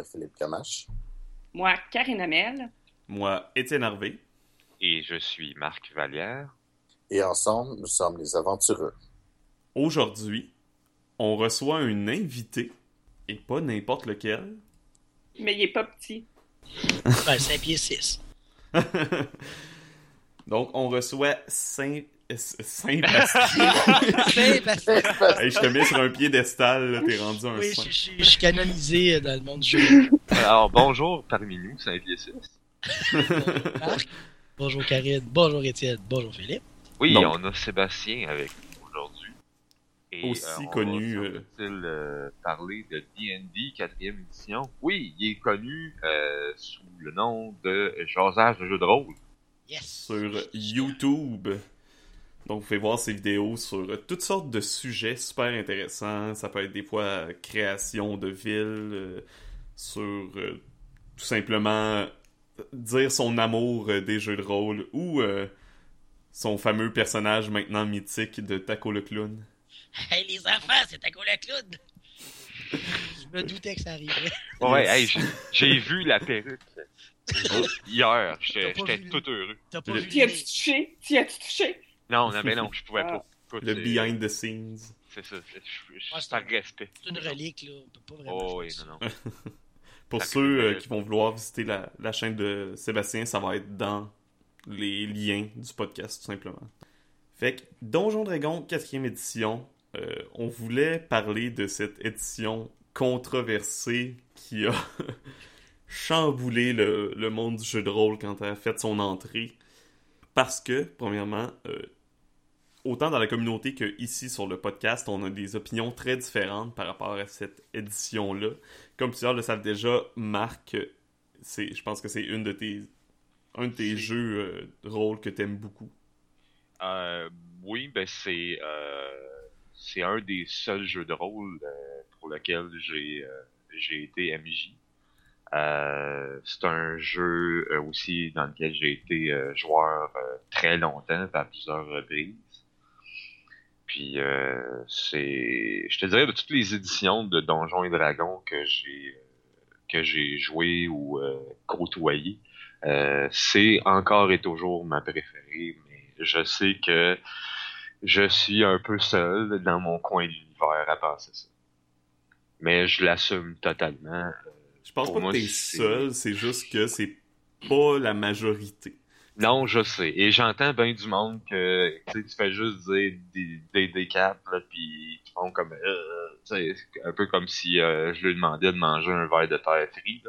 Est Philippe Camache. Moi, Karine Amel. Moi, Étienne Harvey. Et je suis Marc Vallière. Et ensemble, nous sommes les aventureux. Aujourd'hui, on reçoit un invité, et pas n'importe lequel. Mais il est pas petit. Ben, 5 pieds 6. Donc, on reçoit Saint... Saint-Bastien. Saint-Bastien. hey, je te mets sur un piédestal, là, t'es rendu un Oui, saint. je, je- je suis canonisé dans le monde du jeu. Alors, bonjour parmi nous, Saint-Pied-6. Marc. Bonjour Karine, bonjour Étienne, bonjour Philippe. Oui, Donc. on a Sébastien avec nous aujourd'hui. Et, Aussi euh, on connu, va, euh, euh, parler de D&D 4e édition. Oui, il est connu euh, sous le nom de Jasage de jeu de rôle. Yes. sur YouTube. Donc, vous pouvez voir ses vidéos sur toutes sortes de sujets super intéressants. Ça peut être des fois euh, création de villes, euh, sur euh, tout simplement dire son amour euh, des jeux de rôle ou euh, son fameux personnage maintenant mythique de Taco le clown. Hey les enfants, c'est quoi la clown? Je me doutais que ça arriverait. Ouais, hey, j'ai- j'ai vu la perruque hier. J'étais tout heureux. T'as pas Le- vu T'y le as-tu touché? T'y as-tu touché? Non, non, mais non, je pouvais pas. Écoute, Le behind the scenes. C'est ça, c'est- je- par respect. C'est une relique, là. On peut pas vraiment. Oh oui, non, non. Pour ceux euh, euh, qui vont vouloir visiter la, la chaîne de Sébastien, ça va être dans les liens du podcast, tout simplement. Fait que Donjon Dragon 4e édition, euh, on voulait parler de cette édition controversée qui a chamboulé le, le monde du jeu de rôle quand elle a fait son entrée. Parce que, premièrement, euh, autant dans la communauté que ici sur le podcast, on a des opinions très différentes par rapport à cette édition-là comme plusieurs le savent déjà, Marc, c'est, je pense que c'est une de tes, un de tes jeux euh, de rôle que t'aimes beaucoup. Euh, oui, ben c'est euh, c'est un des seuls jeux de rôle euh, pour lequel j'ai j'ai été MJ. Euh, c'est un jeu euh, aussi dans lequel j'ai été euh, joueur très longtemps, à plusieurs reprises. Puis euh, c'est, je te dirais de toutes les éditions de Donjons et Dragons que j'ai que j'ai joué ou euh, côtoyé, euh, c'est encore et toujours ma préférée, mais je sais que je suis un peu seul dans mon coin de l'univers à penser ça. Mais je l'assume totalement. Je pense Pour pas moi, que t'es seul, c'est juste que c'est pas la majorité. Non, je sais. Et j'entends bien du monde que tu sais, tu fais juste dire des, des, des capes, là, puis ils font comme... Euh, un peu comme si euh, je lui demandais de manger un verre de terre frit.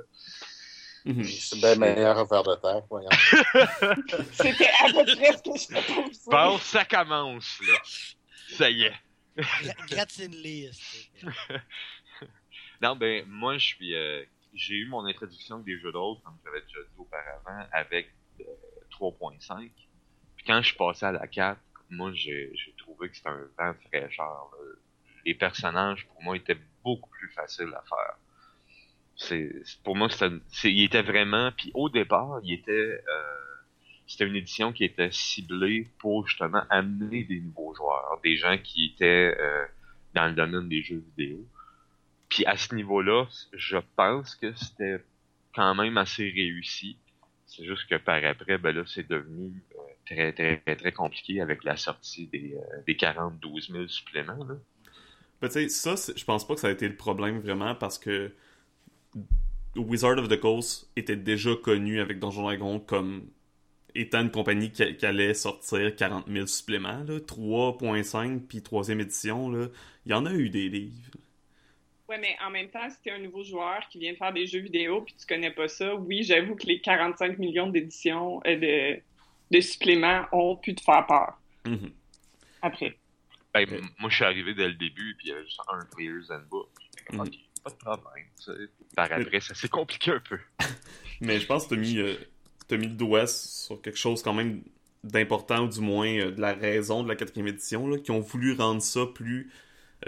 Mhm. C'est bien meilleur un verre de terre, voyons. C'était à peu près ce que je te posais. Bon, ça commence, là. Ça y est. Gra- Gratine-les. Non, ben, moi, je suis. euh, j'ai eu mon introduction avec des jeux rôle, comme j'avais déjà dit auparavant, avec euh, 3.5. Puis quand je suis passé à la 4, moi, j'ai trouvé que c'était un vent de fraîcheur. Les personnages, pour moi, étaient beaucoup plus faciles à faire. C'est pour moi, c'était, il était vraiment. Puis au départ, il était. euh, c'était une édition qui était ciblée pour justement amener des nouveaux joueurs, des gens qui étaient euh, dans le domaine des jeux vidéo. Puis à ce niveau-là, je pense que c'était quand même assez réussi. C'est juste que par après, ben là, c'est devenu euh, très, très, très, très compliqué avec la sortie des, euh, des 42 000 suppléments. Là. Ben, tu sais, ça, je pense pas que ça a été le problème vraiment parce que Wizard of the Coast était déjà connu avec Donjon Dragon comme étant une compagnie qui, allait sortir 40 000 suppléments, là, 3.5 puis 3e édition, il y en a eu des livres. Ouais, mais en même temps, si t'es un nouveau joueur qui vient de faire des jeux vidéo puis tu connais pas ça, oui, j'avoue que les 45 millions d'éditions, euh, de, de suppléments ont pu te faire peur Mhm. après. Ben, moi, je suis arrivé dès le début, puis il y avait juste un Player's Handbook. Mhm. ok, pas de problème. tu sais. Par après, ça s'est compliqué un peu. Mais je pense que t'as mis, euh, t'as mis le doigt sur quelque chose quand même d'important, ou du moins euh, de la raison de la quatrième édition, là, qui ont voulu rendre ça plus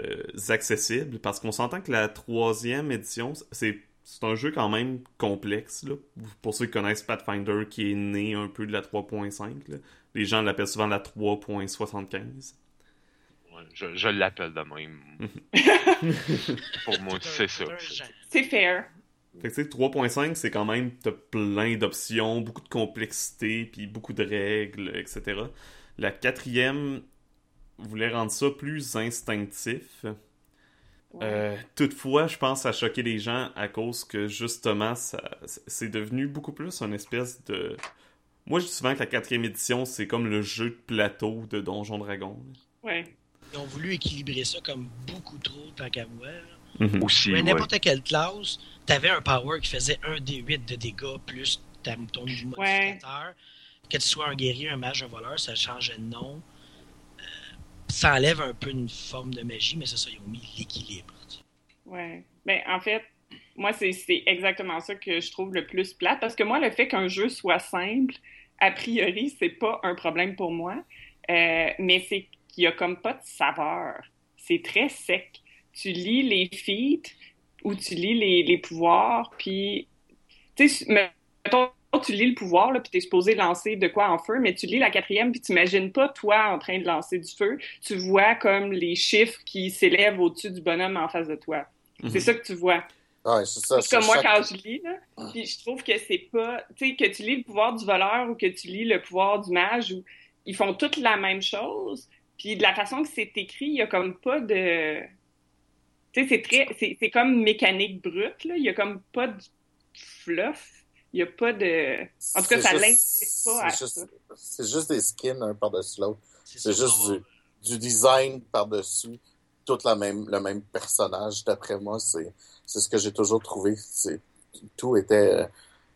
euh, accessible, parce qu'on s'entend que la troisième édition, c'est c'est un jeu quand même complexe. Là. Pour ceux qui connaissent Pathfinder, qui est né un peu de la 3.5, là. les gens l'appellent souvent la 3.75. Ouais, je je l'appelle de même. Pour moi, c'est ça. C'est fair. Fait que tu sais, 3.5, c'est quand même, t'as plein d'options, beaucoup de complexité, puis beaucoup de règles, etc. La quatrième voulait rendre ça plus instinctif. Ouais. Euh, toutefois, je pense à choquer les gens à cause que justement, ça, c'est devenu beaucoup plus une espèce de. Moi, je dis souvent que la quatrième édition, c'est comme le jeu de plateau de Donjon Dragon. Ouais. Ils ont voulu équilibrer ça comme beaucoup trop, tant qu'à moi. Mhm. Aussi, Mais ouais. n'importe quelle classe, t'avais un power qui faisait un D8 de dégâts plus ta- ton modificateur. Que tu sois un guerrier, un mage, un voleur, ça changeait de nom. Ça enlève un peu une forme de magie, mais c'est ça, ils ont mis l'équilibre. Ouais. Ben, en fait, moi, c'est exactement ça que je trouve le plus plate. Parce que moi, le fait qu'un jeu soit simple, a priori, c'est pas un problème pour moi. Euh, mais c'est qu'il y a comme pas de saveur. C'est très sec. Tu lis les feats ou tu lis les, les pouvoirs, puis... Tu sais, mettons, tu lis le pouvoir, là, puis t'es supposé lancer de quoi en feu, mais tu lis la quatrième, puis t'imagines pas toi en train de lancer du feu. Tu vois comme les chiffres qui s'élèvent au-dessus du bonhomme en face de toi. Mhm. C'est ça que tu vois. Ouais, c'est ça. C'est comme moi chaque- quand je lis, là. Puis je trouve que c'est pas. Tu sais, que tu lis le pouvoir du voleur ou que tu lis le pouvoir du mage, ou ils font toutes la même chose. Puis de la façon que c'est écrit, il y a comme pas de. Tu sais, c'est très. C'est c'est comme mécanique brute, là. Il y a comme pas de fluff. Il y a pas de. En tout cas, ça l'incite pas à c'est ça. juste- C'est juste des skins un par-dessus l'autre. C'est juste du, du design par-dessus, tout la même, le même personnage. D'après moi, c'est c'est ce que j'ai toujours trouvé. C'est Tout était... euh,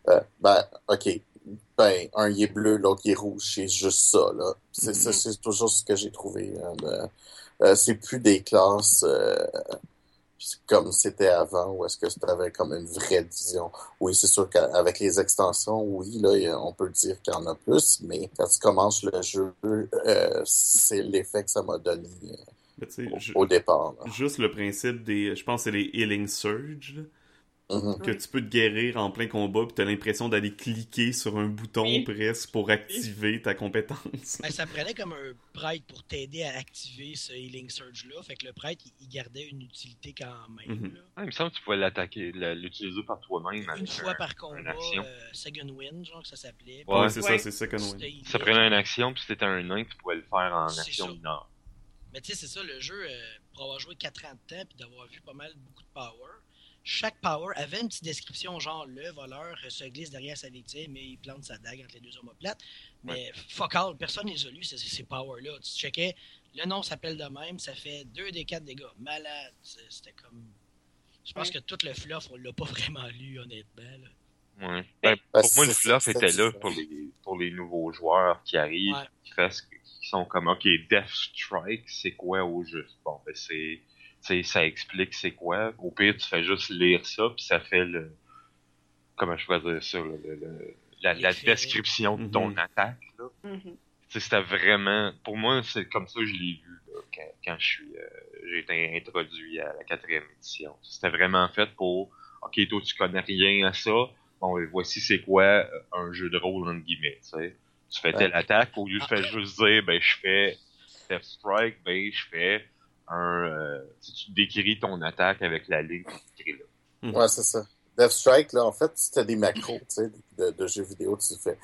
euh, ben, OK. Ben, un il est bleu, l'autre il est rouge. C'est juste ça, là. C'est ça, c'est toujours ce que j'ai trouvé. hein, euh, c'est plus des classes... euh, comme c'était avant, où est-ce que tu avais comme une vraie division. Oui, c'est sûr qu'avec les extensions, oui, là, on peut dire qu'il y en a plus, mais quand tu commences le jeu, euh, c'est l'effet que ça m'a donné euh, au, départ. là. juste le principe des. Je pense que c'est les Healing Surge, Mhm. que tu peux te guérir en plein combat, puis t'as l'impression d'aller cliquer sur un bouton Oui. presque pour activer ta compétence. Ben, ça prenait comme un prêtre pour t'aider à activer ce Healing Surge-là. Fait que le prêtre, il, gardait une utilité quand même. Mhm. là. Ah, il me semble que tu pouvais l'attaquer, la- l'utiliser par toi-même. Une avec fois un- par combat, action. euh, Second Wind, genre que ça s'appelait. Ouais, Ouais. c'est Ouais. ça, c'est Second Wind. Ça prenait une action, puis si t'étais un nain, tu pouvais le faire en action mineure. Mais tu sais, c'est ça, le jeu, euh, pour avoir joué 4 ans de temps puis d'avoir vu pas mal beaucoup de power, chaque power avait une petite description, genre le voleur se glisse derrière sa victime et il plante sa dague entre les deux omoplates. Mais fuck all, personne ne les a lus, ces, ces powers-là. Tu checkais, le nom s'appelle de même, ça fait 2 des 4 dégâts. Malade. C'est- C'était comme. Je pense Ouais. que tout le fluff, on l'a pas vraiment lu, honnêtement. là. Ouais. Ben, pour moi, le fluff c'est- était là pour les, pour les nouveaux joueurs qui arrivent, Ouais. qui, fassent- qui sont comme, OK, Death Strike, c'est quoi au juste? Bon, ben, c'est, sais, ça explique c'est quoi. Au pire, tu fais juste lire ça, puis ça fait le, comment je pourrais dire ça, le- le- le- la, description de ton Mhm. attaque, là. Tu sais, c'était vraiment, pour moi, c'est comme ça que je l'ai vu, là, quand, quand je suis, euh, j'ai été introduit à la quatrième édition. C'était vraiment fait pour, OK, toi, tu connais rien à ça, bon, ben, voici c'est quoi euh, un jeu de rôle, entre guillemets, tu sais. Tu fais telle attaque, au lieu de faire juste dire, ben, je fais Death Strike, ben, je fais un, euh, tu sais, tu décris ton attaque avec la ligne là. Ouais, c'est ça. Death Strike, là, en fait, c'était des macros, tu sais, de, de jeux vidéo, tu fais.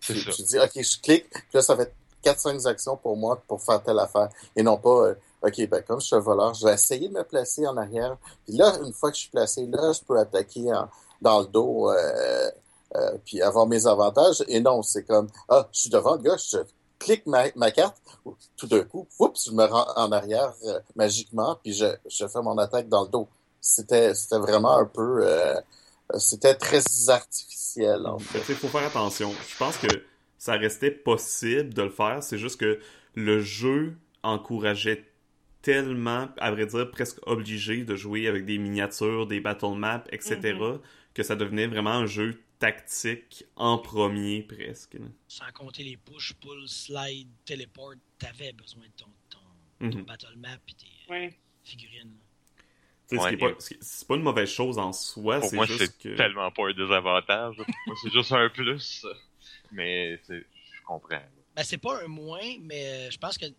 Tu, tu dis, OK, je clique, puis là, ça fait 4-5 actions pour moi pour faire telle affaire. Et non pas, euh, OK, ben, comme je suis un voleur, je vais essayer de me placer en arrière. Puis là, une fois que je suis placé, là, je peux attaquer en- dans le dos, euh, euh, puis avoir mes avantages. Et non, c'est comme, ah, je suis devant le gars, je clique ma, ma carte, tout d'un coup, oups, je me rends en arrière euh, magiquement, puis je, je fais mon attaque dans le dos. C'était, c'était vraiment un peu, euh, c'était très artificiel, en fait. Il faut faire attention. Je pense que ça restait possible de le faire, c'est juste que le jeu encourageait tellement, à vrai dire, presque obligé de jouer avec des miniatures, des battle maps, etc., Mhm. que ça devenait vraiment un jeu tactique en premier, presque. là. Sans compter les push, pull, slide, téléport, t'avais besoin de ton, ton, ton Mhm. battle map et tes Ouais. figurines. là. Tu sais, ce Ouais, pas- C'est pas une mauvaise chose en soi, Pour c'est moi, c'est que... tellement pas un désavantage. moi, c'est juste un plus. Mais, je comprends. Ben, c'est pas un moins, mais euh, je pense que de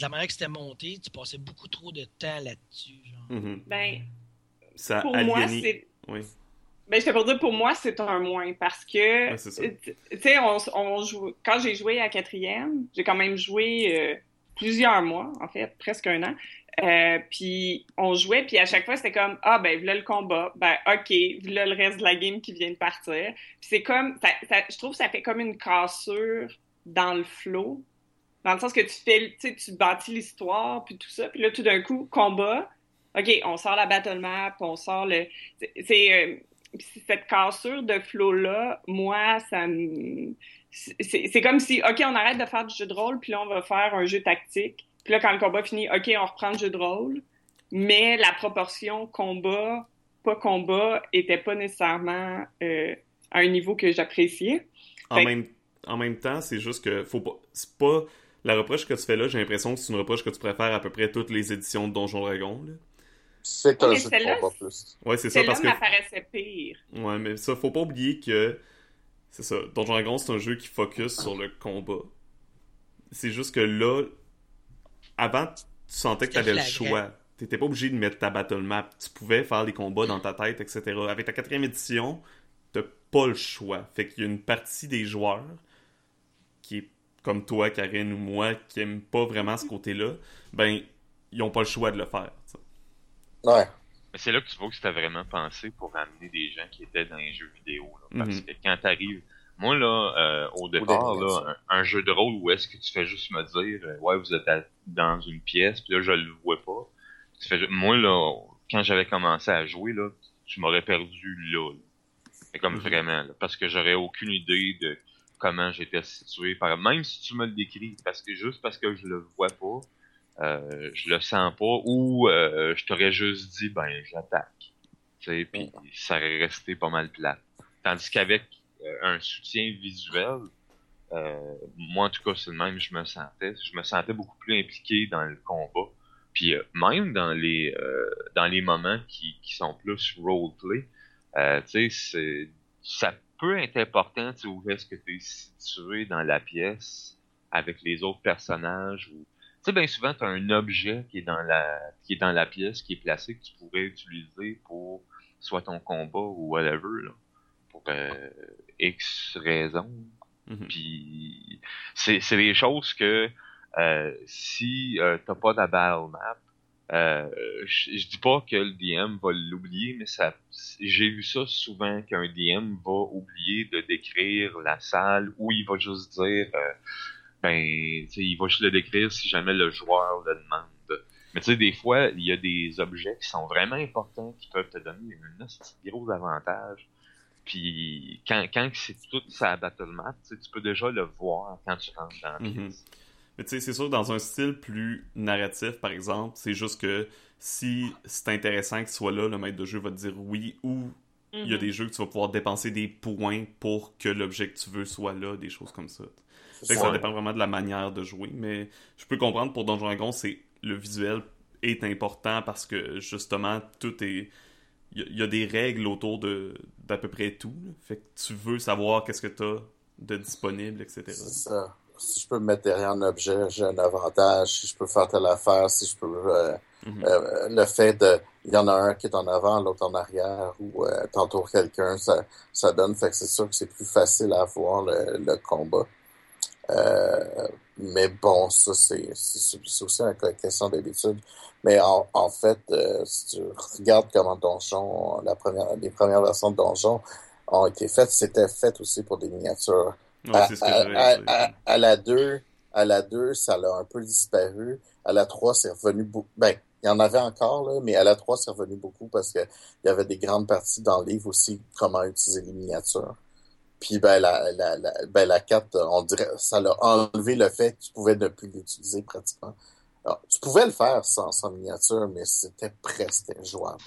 la manière que c'était monté, tu passais beaucoup trop de temps là-dessus. genre. Mhm. Ben, Ça pour moi, c'est. Oui. Ben, je pour dire, pour moi, c'est un moins parce que, tu sais, on, on joue, quand j'ai joué à quatrième, j'ai quand même joué euh, plusieurs mois, en fait, presque un an. Euh, puis on jouait, puis à chaque fois, c'était comme Ah, ben, voilà le combat, ben, OK, voilà le reste de la game qui vient de partir. Puis c'est comme, ça, je trouve que ça fait comme une cassure dans le flow, dans le sens que tu fais, tu sais, tu bâtis l'histoire, puis tout ça, puis là, tout d'un coup, combat, OK, on sort la battle map, on sort le. C'est. Cette cassure de flow-là, moi, ça me. C'est comme si, OK, on arrête de faire du jeu de rôle, puis là, on va faire un jeu tactique. Puis là, quand le combat finit, OK, on reprend le jeu de rôle. Mais la proportion combat, pas combat, était pas nécessairement euh, à un niveau que j'appréciais. En, même, en même temps, c'est juste que faut pas. C'est pas. La reproche que tu fais là, j'ai l'impression que c'est une reproche que tu préfères à peu près toutes les éditions de Donjon Dragon. C'est un jeu de combat plus. Ouais, c'est ça. Parce que... m'apparaissait pire. Ouais, mais ça, faut pas oublier que. C'est ça. Donjon Dragon, c'est un jeu qui focus sur le combat. C'est juste que là, avant, tu sentais que tu avais le choix. Tu n'étais pas obligé de mettre ta battle map. Tu pouvais faire les combats dans ta tête, etc. Avec ta quatrième édition, t'as pas le choix. Fait qu'il y a une partie des joueurs qui est comme toi, Karine ou moi, qui aiment pas vraiment ce côté-là, ben, ils ont pas le choix de le faire. Ouais. Mais c'est là que tu vois que c'était vraiment pensé pour amener des gens qui étaient dans les jeux vidéo. parce mhm. que quand t'arrives moi, là, euh, au départ, là, un, jeu de rôle où est-ce que tu fais juste me dire, euh, ouais, vous êtes dans une pièce, puis là, je le vois pas. Tu fais, moi, là, quand j'avais commencé à jouer, là, tu m'aurais perdu là. Mais comme mhm. vraiment, parce que j'aurais aucune idée de comment j'étais situé. Par... Même si tu me le décris, parce que juste parce que je le vois pas, euh, je le sens pas, ou euh, je t'aurais juste dit, ben, j'attaque. Tu sais, puis ça aurait resté pas mal plat. Tandis qu'avec euh, un soutien visuel, euh, moi en tout cas c'est le même je me sentais. Je me sentais beaucoup plus impliqué dans le combat. Puis euh, même dans les dans les moments qui, qui sont plus roleplay, tu sais, ça peut être important tu où est-ce que tu es situé dans la pièce avec les autres personnages ou sais bien souvent tu as un objet qui est dans la qui est dans la pièce qui est placé que tu pourrais utiliser pour soit ton combat ou whatever là pour euh, X raisons. Mhm. Puis c'est des choses que euh, si euh, t'as pas de battle map, euh, je, dis pas que le DM va l'oublier, mais ça, j'ai vu ça souvent qu'un DM va oublier de décrire la salle ou il va juste dire, euh, ben, il va juste le décrire si jamais le joueur le demande. Mais tu sais, des fois, il y a des objets qui sont vraiment importants qui peuvent te donner un gros avantage. Puis quand, quand c'est tout sa battle map, tu peux déjà le voir quand tu rentres dans la mhm. pièce. Mais tu sais, c'est sûr que dans un style plus narratif, par exemple, c'est juste que si c'est intéressant qu'il soit là, le maître de jeu va te dire oui, ou il y a mhm. des jeux que tu vas pouvoir dépenser des points pour que l'objet que tu veux soit là, des choses comme ça. Fait que ça dépend vraiment de la manière de jouer, mais je peux comprendre pour Donjon Dragon, c'est le visuel est important parce que justement tout est il y, a des règles autour de d'à peu près tout. Fait que tu veux savoir qu'est-ce que tu as de disponible, etc. C'est ça. Si je peux me mettre derrière un objet, j'ai un avantage. Si je peux faire telle affaire, si je peux... Euh, mhm. euh, le fait de... Il y en a un qui est en avant, l'autre en arrière, ou euh, t'entoures quelqu'un, ça, ça donne... Fait que c'est sûr que c'est plus facile à voir le, le combat. Euh, mais bon, ça, c'est aussi une question d'habitude. Mais en, en fait, euh, si tu regardes comment Donjon, la première, les premières versions de Donjon ont été faites, c'était fait aussi pour des miniatures. à, à, la 2, à la 2, ça a un peu disparu. À la 3, c'est revenu beaucoup. Ben, il y en avait encore, là, mais à la 3, c'est revenu beaucoup parce qu'il y avait des grandes parties dans le livre aussi, comment utiliser les miniatures. Puis ben la, la, la, ben, la 4, on dirait ça l'a enlevé le fait que tu pouvais ne plus l'utiliser pratiquement. Alors, tu pouvais le faire sans, sans miniature, mais c'était presque injouable.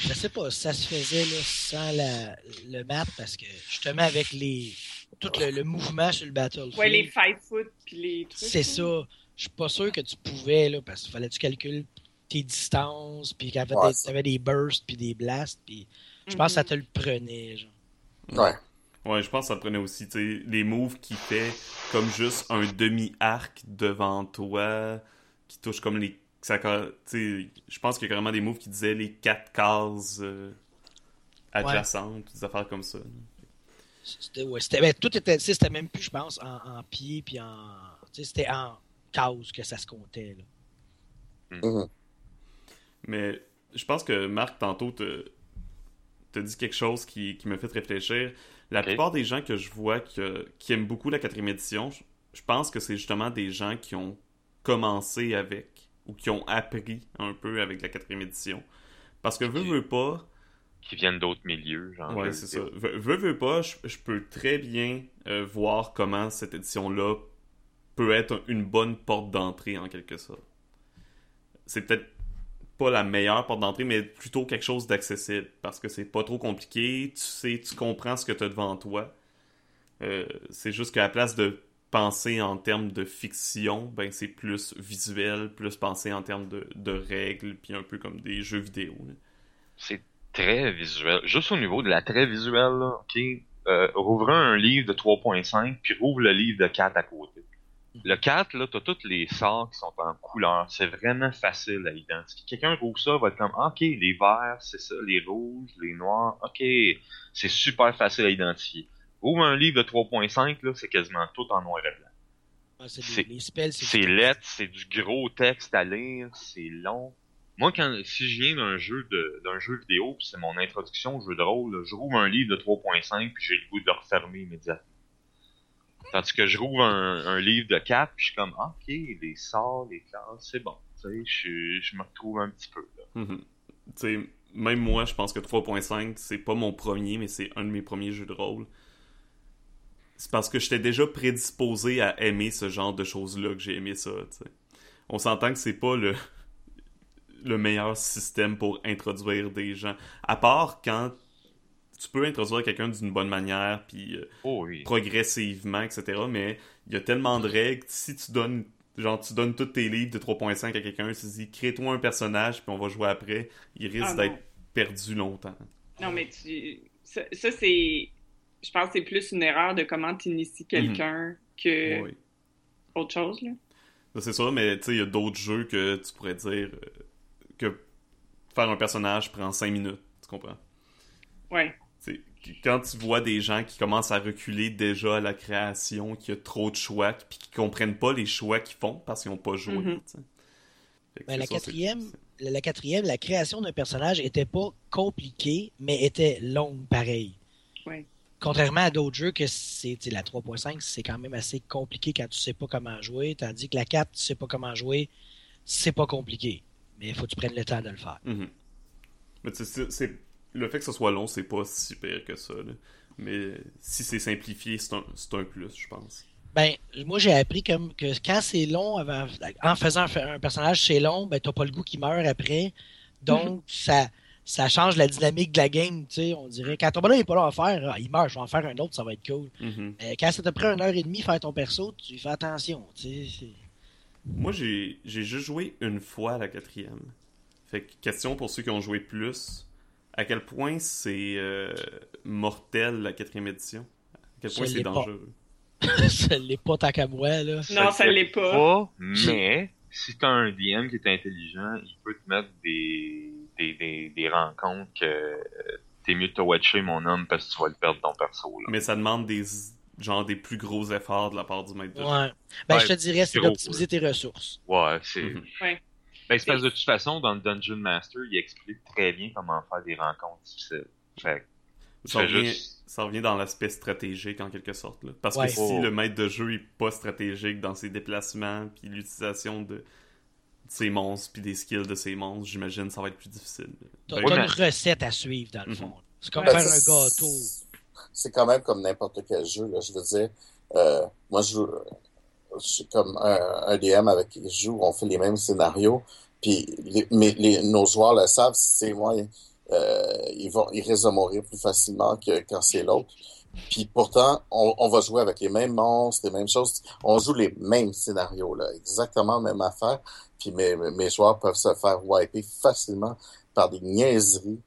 Je sais pas si ça se faisait là, sans la, le map parce que justement avec les tout le, mouvement sur le battlefield. Ouais, les five foot puis les trucs. C'est ça. Je suis pas sûr que tu pouvais là parce qu'il fallait que tu calcules tes distances puis qu'il y avait, des bursts puis des blasts puis je pense que ça mhm. te le prenait genre. Ouais. Ouais, je pense que ça prenait aussi, tu sais, les moves qui fait comme juste un demi-arc devant toi, qui touche comme les. Ça, je pense qu'il y a carrément des moves qui disaient les quatre cases euh, adjacentes, des affaires comme ça. C'était, ouais, c'était, ben, tout était, c'était même plus, je pense, en, en pied, puis en. C'était en cause que ça se comptait. Là. Mhm. Mais je pense que Marc, tantôt, te, te dit quelque chose qui, qui me fait réfléchir. La plupart des gens que je vois que- qui aiment beaucoup la quatrième édition, je, je pense que c'est justement des gens qui ont commencé avec ou qui ont appris un peu avec la quatrième édition. Parce que veux, veux pas, Qui viennent d'autres milieux, genre. Ouais, c'est ça. veux, veux pas, je, je peux très bien euh, voir comment cette édition-là peut être une bonne porte d'entrée en quelque sorte. C'est peut-être pas la meilleure porte d'entrée, mais plutôt quelque chose d'accessible parce que c'est pas trop compliqué, tu sais, tu comprends ce que tu as devant toi. Euh, c'est juste qu'à la place de penser en termes de fiction, ben c'est plus visuel, plus penser en termes de, de règles, puis un peu comme des jeux vidéo. C'est très visuel. Juste au niveau de la très visuelle, ok? Euh, rouvre un livre de 3.5, puis rouvre le livre de 4 à côté. Le 4, là, t'as tous les sorts qui sont en couleur. C'est vraiment facile à identifier. Quelqu'un rouvre ça, va être comme, ok, les verts, c'est ça, les rouges, les noirs, ok. C'est super facile à identifier. Rouvre un livre de 3.5, là, c'est quasiment tout en noir et blanc. Ah, c'est C'est- des- les spells, c'est C'est du- lettre, c'est du gros texte à lire, c'est long. Moi, quand si je viens d'un jeu de d'un jeu vidéo, puis c'est mon introduction au jeu de rôle, là, je rouvre un livre de 3.5 puis j'ai le goût de le refermer immédiatement. Tandis que je rouvre un, livre de 4 puis je suis comme ok, les sorts, les classes, c'est bon. Je, je me retrouve un petit peu là. Mhm. Sais, même moi, je pense que 3.5, c'est pas mon premier, mais c'est un de mes premiers jeux de rôle. C'est parce que j'étais déjà prédisposé à aimer ce genre de choses-là que j'ai aimé ça. On s'entend que c'est pas le meilleur système pour introduire des gens. À part quand tu peux introduire quelqu'un d'une bonne manière, puis euh, Oh oui. progressivement, etc. Mais il y a tellement de règles. Si tu donnes, genre, tu donnes tous tes livres de 3.5 à quelqu'un, tu dis, crée-toi un personnage, puis on va jouer après, il risque Ah, d'être perdu longtemps. Non, mais tu... ça, ça, c'est. Je pense que c'est plus une erreur de comment tu inities quelqu'un que Oui. autre chose, là. C'est ça, mais tu sais, il y a d'autres jeux que tu pourrais dire euh, que faire un personnage prend 5 minutes. Tu comprends? Ouais. Quand tu vois des gens qui commencent à reculer déjà à la création, qu'il y a trop de choix, puis qui comprennent pas les choix qu'ils font parce qu'ils n'ont pas joué. Mhm. Ben, la ça, quatrième, la, la quatrième, la création d'un personnage était pas compliquée, mais était longue pareil. Ouais. Contrairement à d'autres jeux que c'est la 3.5, c'est quand même assez compliqué quand tu sais pas comment jouer, tandis que la 4, tu sais pas comment jouer, c'est pas compliqué. Mais il faut que tu prennes le temps de le faire. Mhm. Mais tu sais, c'est- c'est- le fait que ce soit long, c'est pas si pire que ça. là. Mais si c'est simplifié, c'est un, c'est un plus, je pense. Ben, moi j'ai appris comme que quand c'est long, avant- en faisant un, personnage c'est long, ben t'as pas le goût qui meurt après. Donc ça, ça change la dynamique de la game, tu sais. On dirait quand ton bonhomme est pas là à faire, ah, il meurt, je vais en faire un autre, ça va être cool. Mhm. Euh, quand ça t'a pris une heure et demie faire ton perso, tu fais attention, tu sais. Moi, j'ai j'ai juste joué une fois à la quatrième. Fait que, question pour ceux qui ont joué plus. À quel point c'est euh, mortel la quatrième édition? À quel point c'est dangereux? ça l'est pas tant qu'à moi, là. Non, ça le l'est pas. pas, mais si t'as un DM qui est intelligent, il peut te mettre des, des, des, des rencontres que euh, t'es mieux de te watcher, mon homme, parce que tu vas le perdre ton perso. Là. Mais ça demande des genre des plus gros efforts de la part du maître de jeu. Ouais. Ben, Ouais, je te dirais, c'est d'optimiser tes ressources. Ouais, c'est. Mhm. Ouais. Ben, c'est parce que de toute façon, dans le Dungeon Master, il explique très bien comment faire des rencontres difficiles. Fait que Ça revient, juste. ça revient dans l'aspect stratégique en quelque sorte. Là. Parce Ouais. que si Oh. le maître de jeu est pas stratégique dans ses déplacements puis l'utilisation de, ses monstres puis des skills de ses monstres, j'imagine ça va être plus difficile. T'as Ouais, t'as mais- une recette à suivre, dans le Mhm. fond. C'est comme Ouais, faire Ben, c'est- un gâteau. C'est quand même comme n'importe quel jeu, là. Je veux dire, euh, moi, je comme un, un DM avec qui je joue, on fait les mêmes scénarios, puis les, mais les, nos joueurs le savent, c'est moi, euh, ils vont, ils risquent de mourir plus facilement que quand c'est l'autre. Puis pourtant, on, on va jouer avec les mêmes monstres, les mêmes choses. On joue les mêmes scénarios, là, exactement la même affaire. Puis mes, mes joueurs peuvent se faire wiper facilement par des niaiseries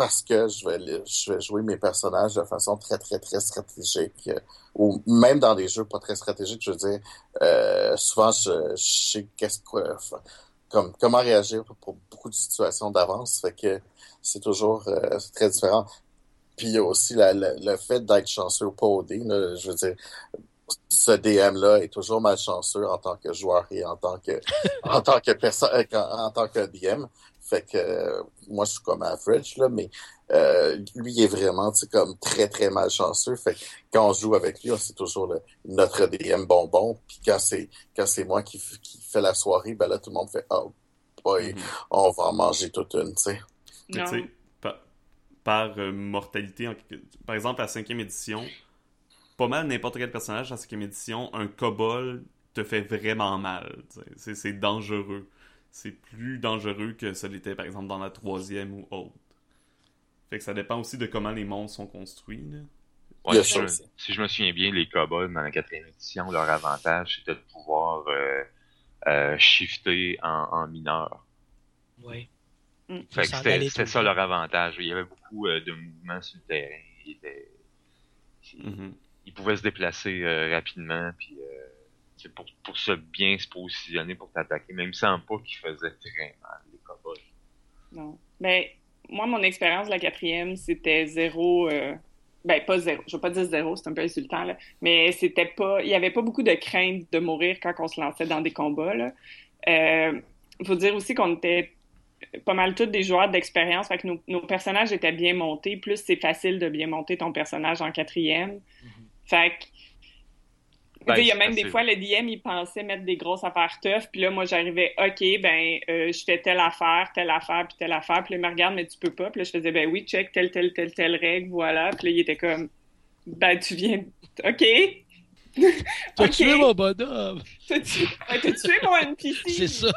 parce que je vais, je vais jouer mes personnages de façon très, très, très stratégique. euh, ou même dans des jeux pas très stratégiques, je veux dire, euh, souvent, je, je sais qu'est-ce que, comme, comment réagir pour beaucoup de situations d'avance. Fait que c'est toujours euh, très différent. puis il y a aussi la, la- le fait d'être chanceux ou pas au dé. là. je veux dire, ce DM-là est toujours malchanceux en tant que joueur et en tant que en tant que personne en, en tant que DM. Fait que euh, moi je suis comme average là, mais euh, lui il est vraiment tu sais, comme très très malchanceux. Fait que quand on joue avec lui, on c'est toujours le, notre DM bonbon. Puis quand c'est quand c'est moi qui, qui fait la soirée, ben là tout le monde fait oh boy, Mhm. on va en manger toute une, tu sais. Mais Non. tu sais, par, par, euh, mortalité, en par exemple, à la cinquième édition, pas mal n'importe quel personnage à la cinquième édition, un kobold te fait vraiment mal. c'est dangereux. C'est plus dangereux que ce l'était, par exemple, dans la troisième ou autre. Fait que ça dépend aussi de comment les mondes sont construits. là. Ouais, si, ça je, si je me souviens bien, les kobolds dans la quatrième édition, leur avantage c'était de pouvoir euh, euh, shifter en, en mineur. Ouais. Mm. Fait que S'en c'était c'était ça le leur avantage. Il y avait beaucoup euh, de mouvements sur le terrain. Ils, étaient- Mhm. ils pouvaient se déplacer euh, rapidement, puis euh, c'est pour, pour se bien se positionner pour t'attaquer, même sans pas qu'ils faisaient très mal, les kobolds. Non. Ben, moi, mon expérience de la quatrième, c'était zéro. euh, Ben, pas zéro. Je veux pas dire zéro, c'est un peu insultant, là. Mais c'était pas. Il y avait pas beaucoup de crainte de mourir quand on se lançait dans des combats, là. Euh, faut dire aussi qu'on était pas mal tous des joueurs d'expérience, fait que nos, nos personnages étaient bien montés. Plus c'est facile de bien monter ton personnage en quatrième. Fait que. Ben, il y a même des fois, le DM, il pensait mettre des grosses affaires tough, puis là, moi, j'arrivais, OK, ben, euh, je fais telle affaire, telle affaire, puis telle affaire, puis là, il me regarde, mais tu peux pas, puis là, je faisais, ben oui, check, telle, telle, telle, telle règle, voilà, puis là, il était comme, ben, tu viens, OK, T'as Ok. tué mon bonhomme! t'as tué, mon NPC. C'est ça!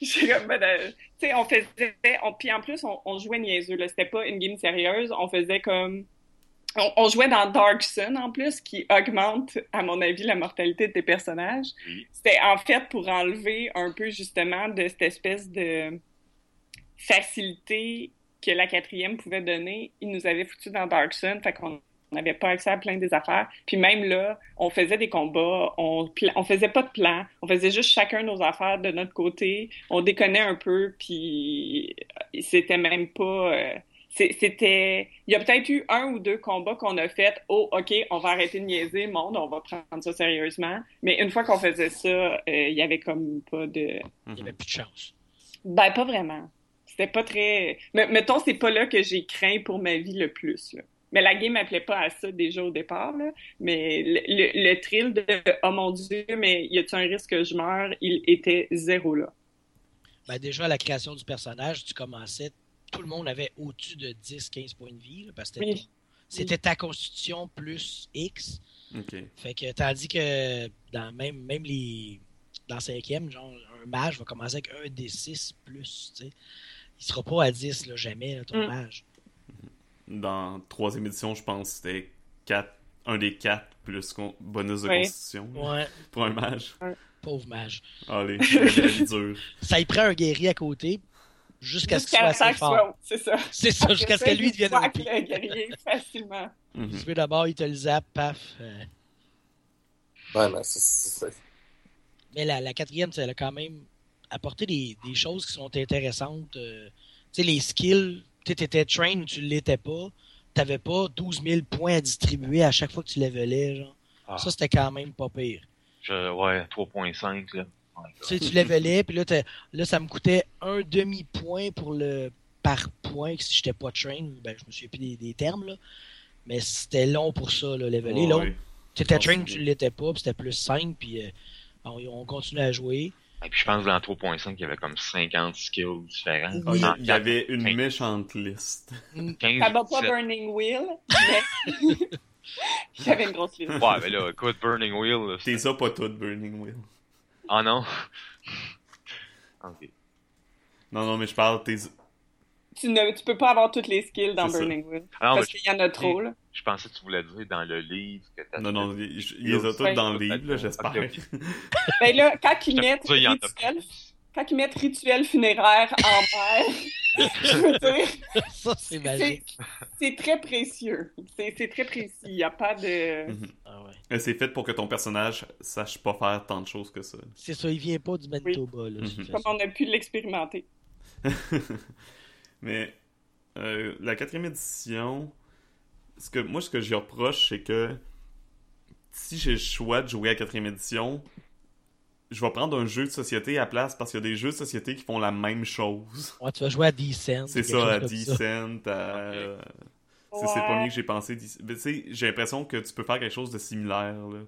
J'ai comme, ben, euh, tu sais, on faisait, on, puis en plus, on, on jouait niaiseux, là, c'était pas une game sérieuse, on faisait comme, on, on jouait dans Dark Sun, en plus, qui augmente, à mon avis, la mortalité de tes personnages. Oui. C'était en fait pour enlever un peu, justement, de cette espèce de facilité que la quatrième pouvait donner. Ils nous avaient foutu dans Dark Sun, fait qu'on n'avait pas accès à plein des affaires. Puis même là, on faisait des combats, on, faisait pas de plan, on faisait juste chacun nos affaires de notre côté, on déconnait un peu, puis c'était même pas... euh, c'était... Il y a peut-être eu un ou deux combats qu'on a fait, oh, OK, on va arrêter de niaiser, monde, on va prendre ça sérieusement. Mais une fois qu'on faisait ça, euh, il y avait comme pas de... Il n'y avait plus de chance. Ben, pas vraiment. C'était pas très... Mais, mettons, c'est pas là que j'ai craint pour ma vie le plus, là. Mais la game m'appelait pas à ça déjà au départ, là. Mais le, le, le thrill de « Oh mon Dieu, mais y a-t-il un risque que je meure? » il était zéro là. Ben, déjà, à la création du personnage, tu commençais, tout le monde avait au-dessus de 10-15 points de vie, là, parce que c'était Oui. ton- c'était ta constitution plus X. Fait que, tandis que dans même, même les. Dans le cinquième, genre, un mage va commencer avec un D6 plus, tu sais. Il sera pas à 10, là, jamais, là, ton Mm. mage. Dans troisième édition, je pense que c'était quatre- un des quatre plus con- bonus de constitution Ouais, pour un mage. pauvre mage. Allez, la vie dure. Ça y prend un guerrier à côté jusqu'à ce qu'il soit assez fort. soit- C'est ça. C'est ça, jusqu'à ce que lui devienne un OP. le guerrier facilement. Mhm. Tu veux d'abord, il te le zappe, paf. euh. Ouais, mais c'est- Mais la, la quatrième, elle a quand même apporté des, des choses qui sont intéressantes. euh, tu sais, les skills, tu étais train ou tu l'étais pas. T'avais pas 12 000 points à distribuer à chaque fois que tu levelais, genre. Ah, Ça, c'était quand même pas pire. je- ouais, 3.5, là. Tu sais, tu levelais, puis là, t'as- là, ça me coûtait un demi-point pour le par point que si j'étais pas train. Ben, je me souviens plus des, des termes, là. Mais c'était long pour ça, là, leveler. Ouais. t'étais Oh, train, tu l'étais pas, puis c'était plus 5, puis euh, on, on continue à jouer. Et puis je pense que dans 3.5, il y avait comme 50 skills différents. Oui. Il y avait une méchante liste. 15, Ça bat pas 17. Burning Wheel, mais j'avais une grosse liste. Ouais, mais là, écoute, Burning Wheel, là, c'est- T'es ça pas toutes, Burning Wheel. Ah non? ok. Non, non, mais je parle, t'es... Tu ne tu peux pas avoir toutes les skills dans. Burning Wheel. Ah non, parce qu'il y en a trop, là. je pensais que tu voulais dire dans le livre que t'as Non, non, il les a toutes dans le livre, là, j'espère. Ben là, quand ils mettent quand ils mettent rituel funéraire en mer, je veux dire, ça, c'est magique. c'est très précieux. C'est très précis. Il n'y a pas de... Mhm. Ah ouais. C'est fait pour que ton personnage sache pas faire tant de choses que ça. C'est ça, il vient pas du Manitoba, là. de toute Mhm. Comme on a pu l'expérimenter. Mais euh, la quatrième édition, ce que, moi, ce que j'y reproche, c'est que si j'ai le choix de jouer à quatrième édition, je vais prendre un jeu de société à place parce qu'il y a des jeux de société qui font la même chose. Ouais, tu vas jouer à 10 cents. C'est ça, à comme 10 ça. cents. à- C'est c'est le Ouais. premier que j'ai pensé. 10 Mais tu sais, j'ai l'impression que tu peux faire quelque chose de similaire. Là.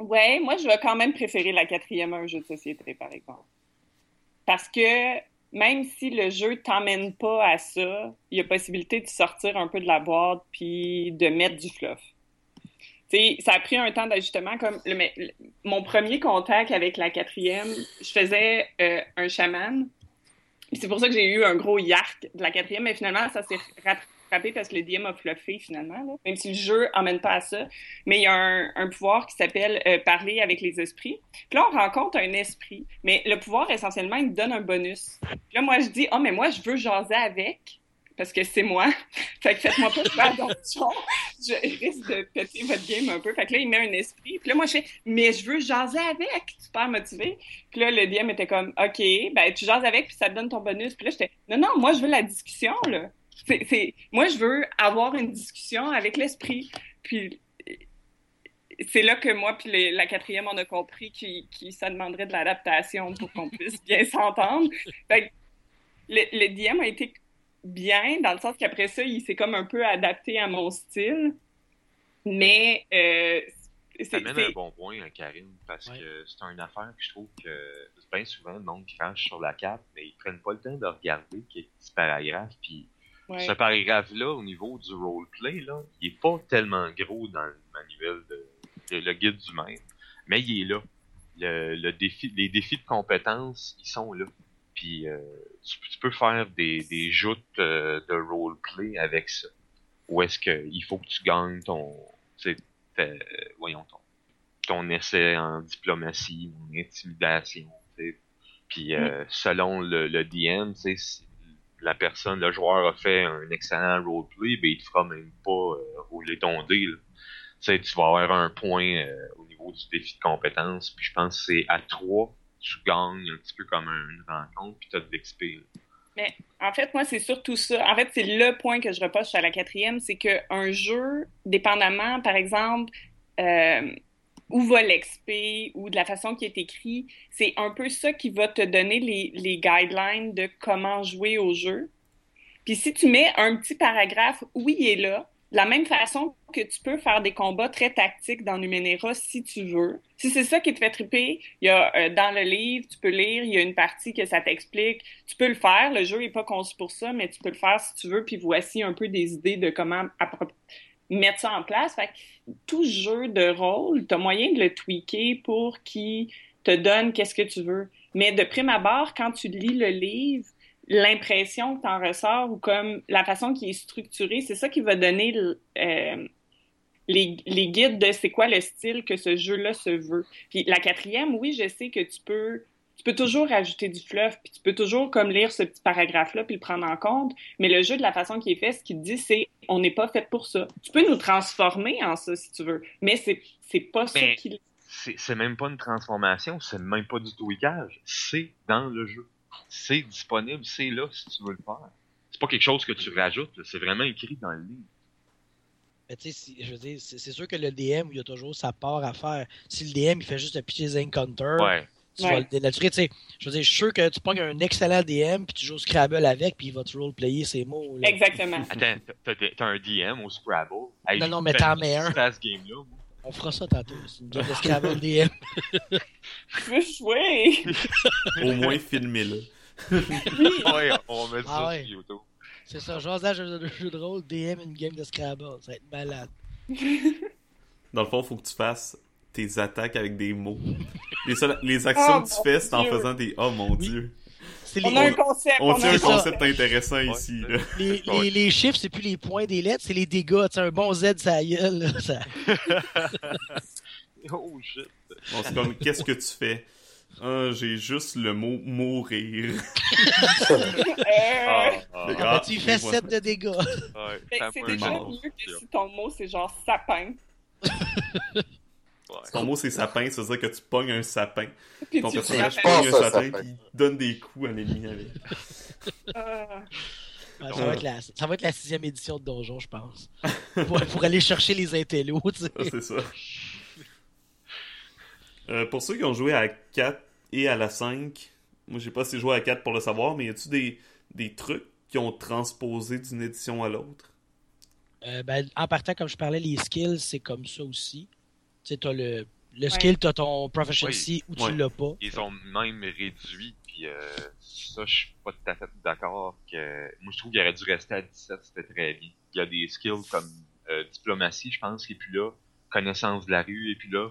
Ouais, moi, je vais quand même préférer la quatrième à un jeu de société, par exemple. Parce que même si le jeu t'emmène pas à ça, il y a possibilité de sortir un peu de la boîte puis de mettre du fluff. Ça a pris un temps d'ajustement. Comme mon premier contact avec la quatrième, je faisais euh, un chaman. C'est pour ça que j'ai eu un gros yark de la quatrième, mais finalement, ça s'est rattrapé parce que le DM a fluffé finalement. Même si le jeu emmène pas à ça mais il y a un, un pouvoir qui s'appelle euh, parler avec les esprits. Puis là, on rencontre un esprit, mais le pouvoir, essentiellement, il te donne un bonus. Puis là, moi, je dis, oh, mais moi, je veux jaser avec, parce que c'est moi. fait que faites-moi pas faire. Je risque de péter votre game un peu. Fait que là, il met un esprit. Puis là, moi, je fais, mais je veux jaser avec. Super motivé. Puis là, le DM était comme, OK, ben, tu jases avec, puis ça te donne ton bonus. Puis là, j'étais, non, non, moi, je veux la discussion, là. C'est, c'est- moi, je veux avoir une discussion avec l'esprit. Puis c'est là que moi puis la quatrième on a compris qu'il qu'il- ça demanderait de l'adaptation pour qu'on puisse bien s'entendre. Fait que le, le DM a été bien dans le sens qu'après ça il s'est comme un peu adapté à mon style, mais euh, c'est Ça mène c'est- un bon point, hein, Karine, parce Ouais. que c'est une affaire que je trouve que bien souvent le monde crache sur la carte, mais ils prennent pas le temps de regarder quelques petits paragraphes. Puis ouais. ce paragraphe-là, au niveau du roleplay, là, il est pas tellement gros dans le manuel de, le guide du maître, mais il est là. Le, le défi, les défis de compétences, ils sont là. Puis euh, tu, tu peux faire des, des joutes euh, de roleplay avec ça. Ou est-ce que il faut que tu gagnes ton, tu sais, ta- voyons ton, ton essai en diplomatie, en intimidation, tu sais. Puis euh, selon le, le DM, tu sais, si la personne, le joueur a fait un excellent roleplay, ben il te fera même pas euh, rouler ton dé. là. Tu vas avoir un point euh, au niveau du défi de compétence, puis je pense que c'est à trois, tu gagnes un petit peu comme une rencontre, puis t'as de l'XP. là. En fait, moi, c'est surtout ça. En fait, c'est le point que je reproche à la quatrième, c'est qu'un jeu, dépendamment, par exemple, euh, où va l'XP ou de la façon qui est écrit, c'est un peu ça qui va te donner les, les guidelines de comment jouer au jeu. Puis si tu mets un petit paragraphe où il est là, de la même façon que tu peux faire des combats très tactiques dans Numenera si tu veux. Si c'est ça qui te fait triper, il y a euh, dans le livre, tu peux lire, il y a une partie que ça t'explique. Tu peux le faire, le jeu est pas conçu pour ça, mais tu peux le faire si tu veux, puis voici un peu des idées de comment mettre ça en place. Fait que tout jeu de rôle, tu as moyen de le tweaker pour qu'il te donne qu'est-ce que tu veux. Mais de prime abord, quand tu lis le livre, l'impression que t'en ressors ou comme la façon qui est structurée, c'est ça qui va donner euh, les, les guides de c'est quoi le style que ce jeu-là se veut. Puis la quatrième, oui, je sais que tu peux tu peux toujours rajouter du fluff, puis tu peux toujours comme lire ce petit paragraphe-là puis le prendre en compte, mais le jeu de la façon qu'il est fait, ce qu'il dit, c'est on n'est pas fait pour ça. Tu peux nous transformer en ça si tu veux, mais c'est c'est pas ça Mais- c'est c'est même pas une transformation, c'est même pas du tweakage, c'est dans le jeu. C'est disponible, c'est là si tu veux le faire. C'est pas quelque chose que tu rajoutes, là, c'est vraiment écrit dans le livre. Mais tu sais, si- je veux dire, c'est c'est sûr que le DM, il y a toujours sa part à faire. Si le DM, il fait juste un pitcher des encounters, Ouais. tu Ouais. vas le dénaturer. Tu sais, je veux dire, je suis sûr que tu pognes un excellent DM, puis tu joues au Scrabble avec, puis il va te roleplayer ses mots. là. Exactement. Attends, t'as- un DM au Scrabble? Hey, Non, non, mais t'en mets un. ce game-là. moi. On fera ça tantôt. C'est une game de Scrabble DM. Je veux jouer. Au moins, filmez-le. Ouais, on va mettre Ah ça ouais. sur YouTube. C'est ça, jasage de jeu de rôle, DM, une game de Scrabble. Ça va être malade. Dans le fond, faut que tu fasses tes attaques avec des mots. Les, seules- les actions Oh, que tu fais, c'est en faisant des. Oh mon Oui. dieu. C'est On a un concept. On a tient un ça. concept intéressant Ouais. ici. là. les, les, Ouais. les chiffres, c'est plus les points des lettres, c'est les dégâts. Tu sais, un bon Z, ça gueule. là, ça- Oh shit. Bon, c'est comme, qu'est-ce que tu fais? Ah, j'ai juste le mot mourir. Euh, Ah, ah, Ah, Les ben, tu fais Ouais. 7 de dégâts. ouais, c'est déjà mieux que si ton mot c'est genre sapin. Ouais. Ton mot, c'est sapin, ça veut dire que tu pognes un sapin. Puis Ton tu personnage pogne un sapin, puis il donne des coups à l'ennemi avec. Ah. Ouais, ça, va être la, ça va être la sixième édition de Donjon, je pense. pour, pour aller chercher les intellos, tu sais. Ah, c'est ça. Euh, pour ceux qui ont joué à la 4 et à la 5, moi j'ai pas assez joué à la 4 pour le savoir, mais y a-tu des, des trucs qui ont transposé d'une édition à l'autre? Euh, ben, en partant, comme je parlais, les skills, c'est comme ça aussi. Tu sais, t'as le, le skill, t'as ton proficiency ou tu Ouais. l'as pas. Ils ont même réduit, puis euh, ça, je suis pas tout à fait d'accord. que Moi, je trouve qu'il aurait dû rester à 17, c'était très bien. Il y a des skills comme euh, diplomatie, je pense, qui est plus là. Connaissance de la rue, et puis là.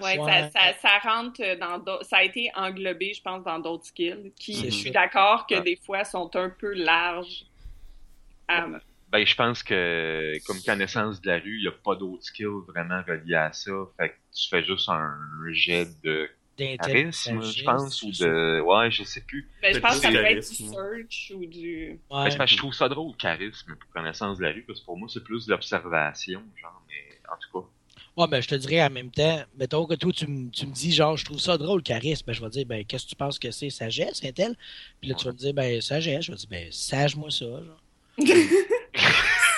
Ouais, Ouais. Ça, ça, ça rentre dans d'autres- ça a été englobé, je pense, dans d'autres skills qui, je suis d'accord que Ouais. des fois sont un peu larges. à- Ben, je pense que, comme connaissance de la rue, il n'y a pas d'autres skills vraiment reliés à ça. Fait que tu fais juste un jet de charisme, je pense, ou de... Ouais, je sais plus. Ben, je pense que ça peut être du search ou du. Ouais. Ben, je trouve ça drôle, charisme, pour connaissance de la rue, parce que pour moi, c'est plus de l'observation, genre, mais en tout cas. Ouais, mais je te dirais en même temps, mettons que toi, tu, me- tu me dis, genre, je trouve ça drôle, charisme. Ben, je vais dire, ben, qu'est-ce que tu penses que c'est, sagesse, Intel? Puis là, tu vas me dire, ben, sagesse. Je vais dire, ben, sage-moi ça, genre.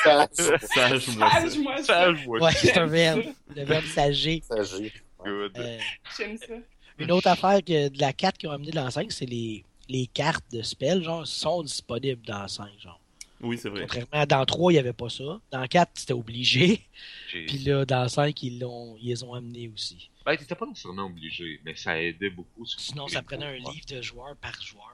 Sage-moi ça. Sage, moi, Ouais, c'est un verbe. Le verbe sager. agit. good. Euh, J'aime ça. une autre affaire que de la 4 qu'ils ont amené dans la 5, c'est les, les cartes de spell, genre, sont disponibles dans la 5, genre. Oui, c'est vrai. Contrairement à dans 3, il n'y avait pas ça. Dans 4, c'était obligé. Puis là, dans 5, ils, l'ont, ils les ont amenés aussi. Ben, t'étais pas nécessairement obligé, mais ça aidait beaucoup. Sinon, ça prenait un livre de joueur par joueur.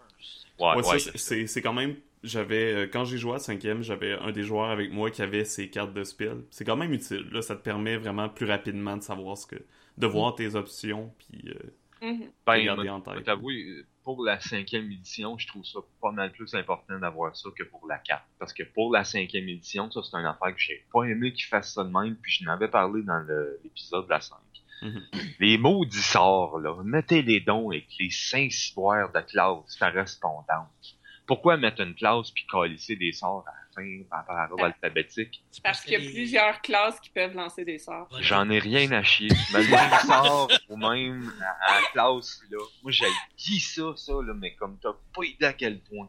Ouais, Ouais, ouais, ça, c'est- c'est c'est quand même. J'avais euh, quand j'ai joué à 5ème, j'avais un des joueurs avec moi qui avait ses cartes de spell. C'est quand même utile. Là, ça te permet vraiment plus rapidement de savoir ce que, de voir tes options puis euh, Mhm. Ben, regarder moi, en tête. t'avouer, pour la cinquième édition, je trouve ça pas mal plus important d'avoir ça que pour la 4. Parce que pour la cinquième édition, ça c'est une affaire que j'ai pas aimé qu'ils fassent ça de même, puis je n'avais parlé dans l'épisode de la 5. Mhm. Les maudits sorts, là, mettez les dons avec les cinq ciboires de classe correspondantes. Pourquoi mettre une classe puis calisser des sorts à la fin par rapport alphabétique? C'est Parce qu'il y a les- plusieurs classes qui peuvent lancer des sorts. Voilà. J'en ai rien à chier. Mais le même sort ou même à, à la classe, là. Moi, j'ai dit ça, ça, là, mais comme t'as pas idée à quel point.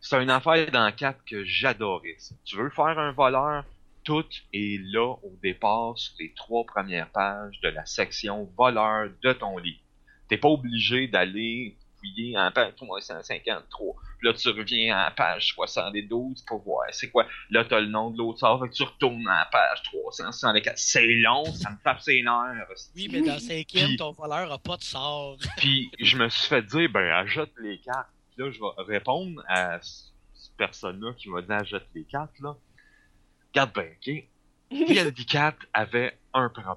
C'est une affaire dans 4 que j'adorais, ça. Tu veux faire un voleur? Tout est là au départ sur les trois premières pages de la section voleur de ton livre. T'es pas obligé d'aller fouiller en page 353. Puis là, tu reviens à la page 72 pour voir c'est quoi? Là, t'as le nom de l'autre sort, fait que tu retournes à la page 364. C'est long, ça me tape ses nerfs. Oui, mais dans le cinquième, Puis- ton voleur a pas de sort. Puis je me suis fait dire, ben, ajoute les cartes. Puis là, je vais répondre à ce- cette personne-là qui m'a dit, ajoute les cartes, là. Regarde ben, ok? PLD4 avait un problème.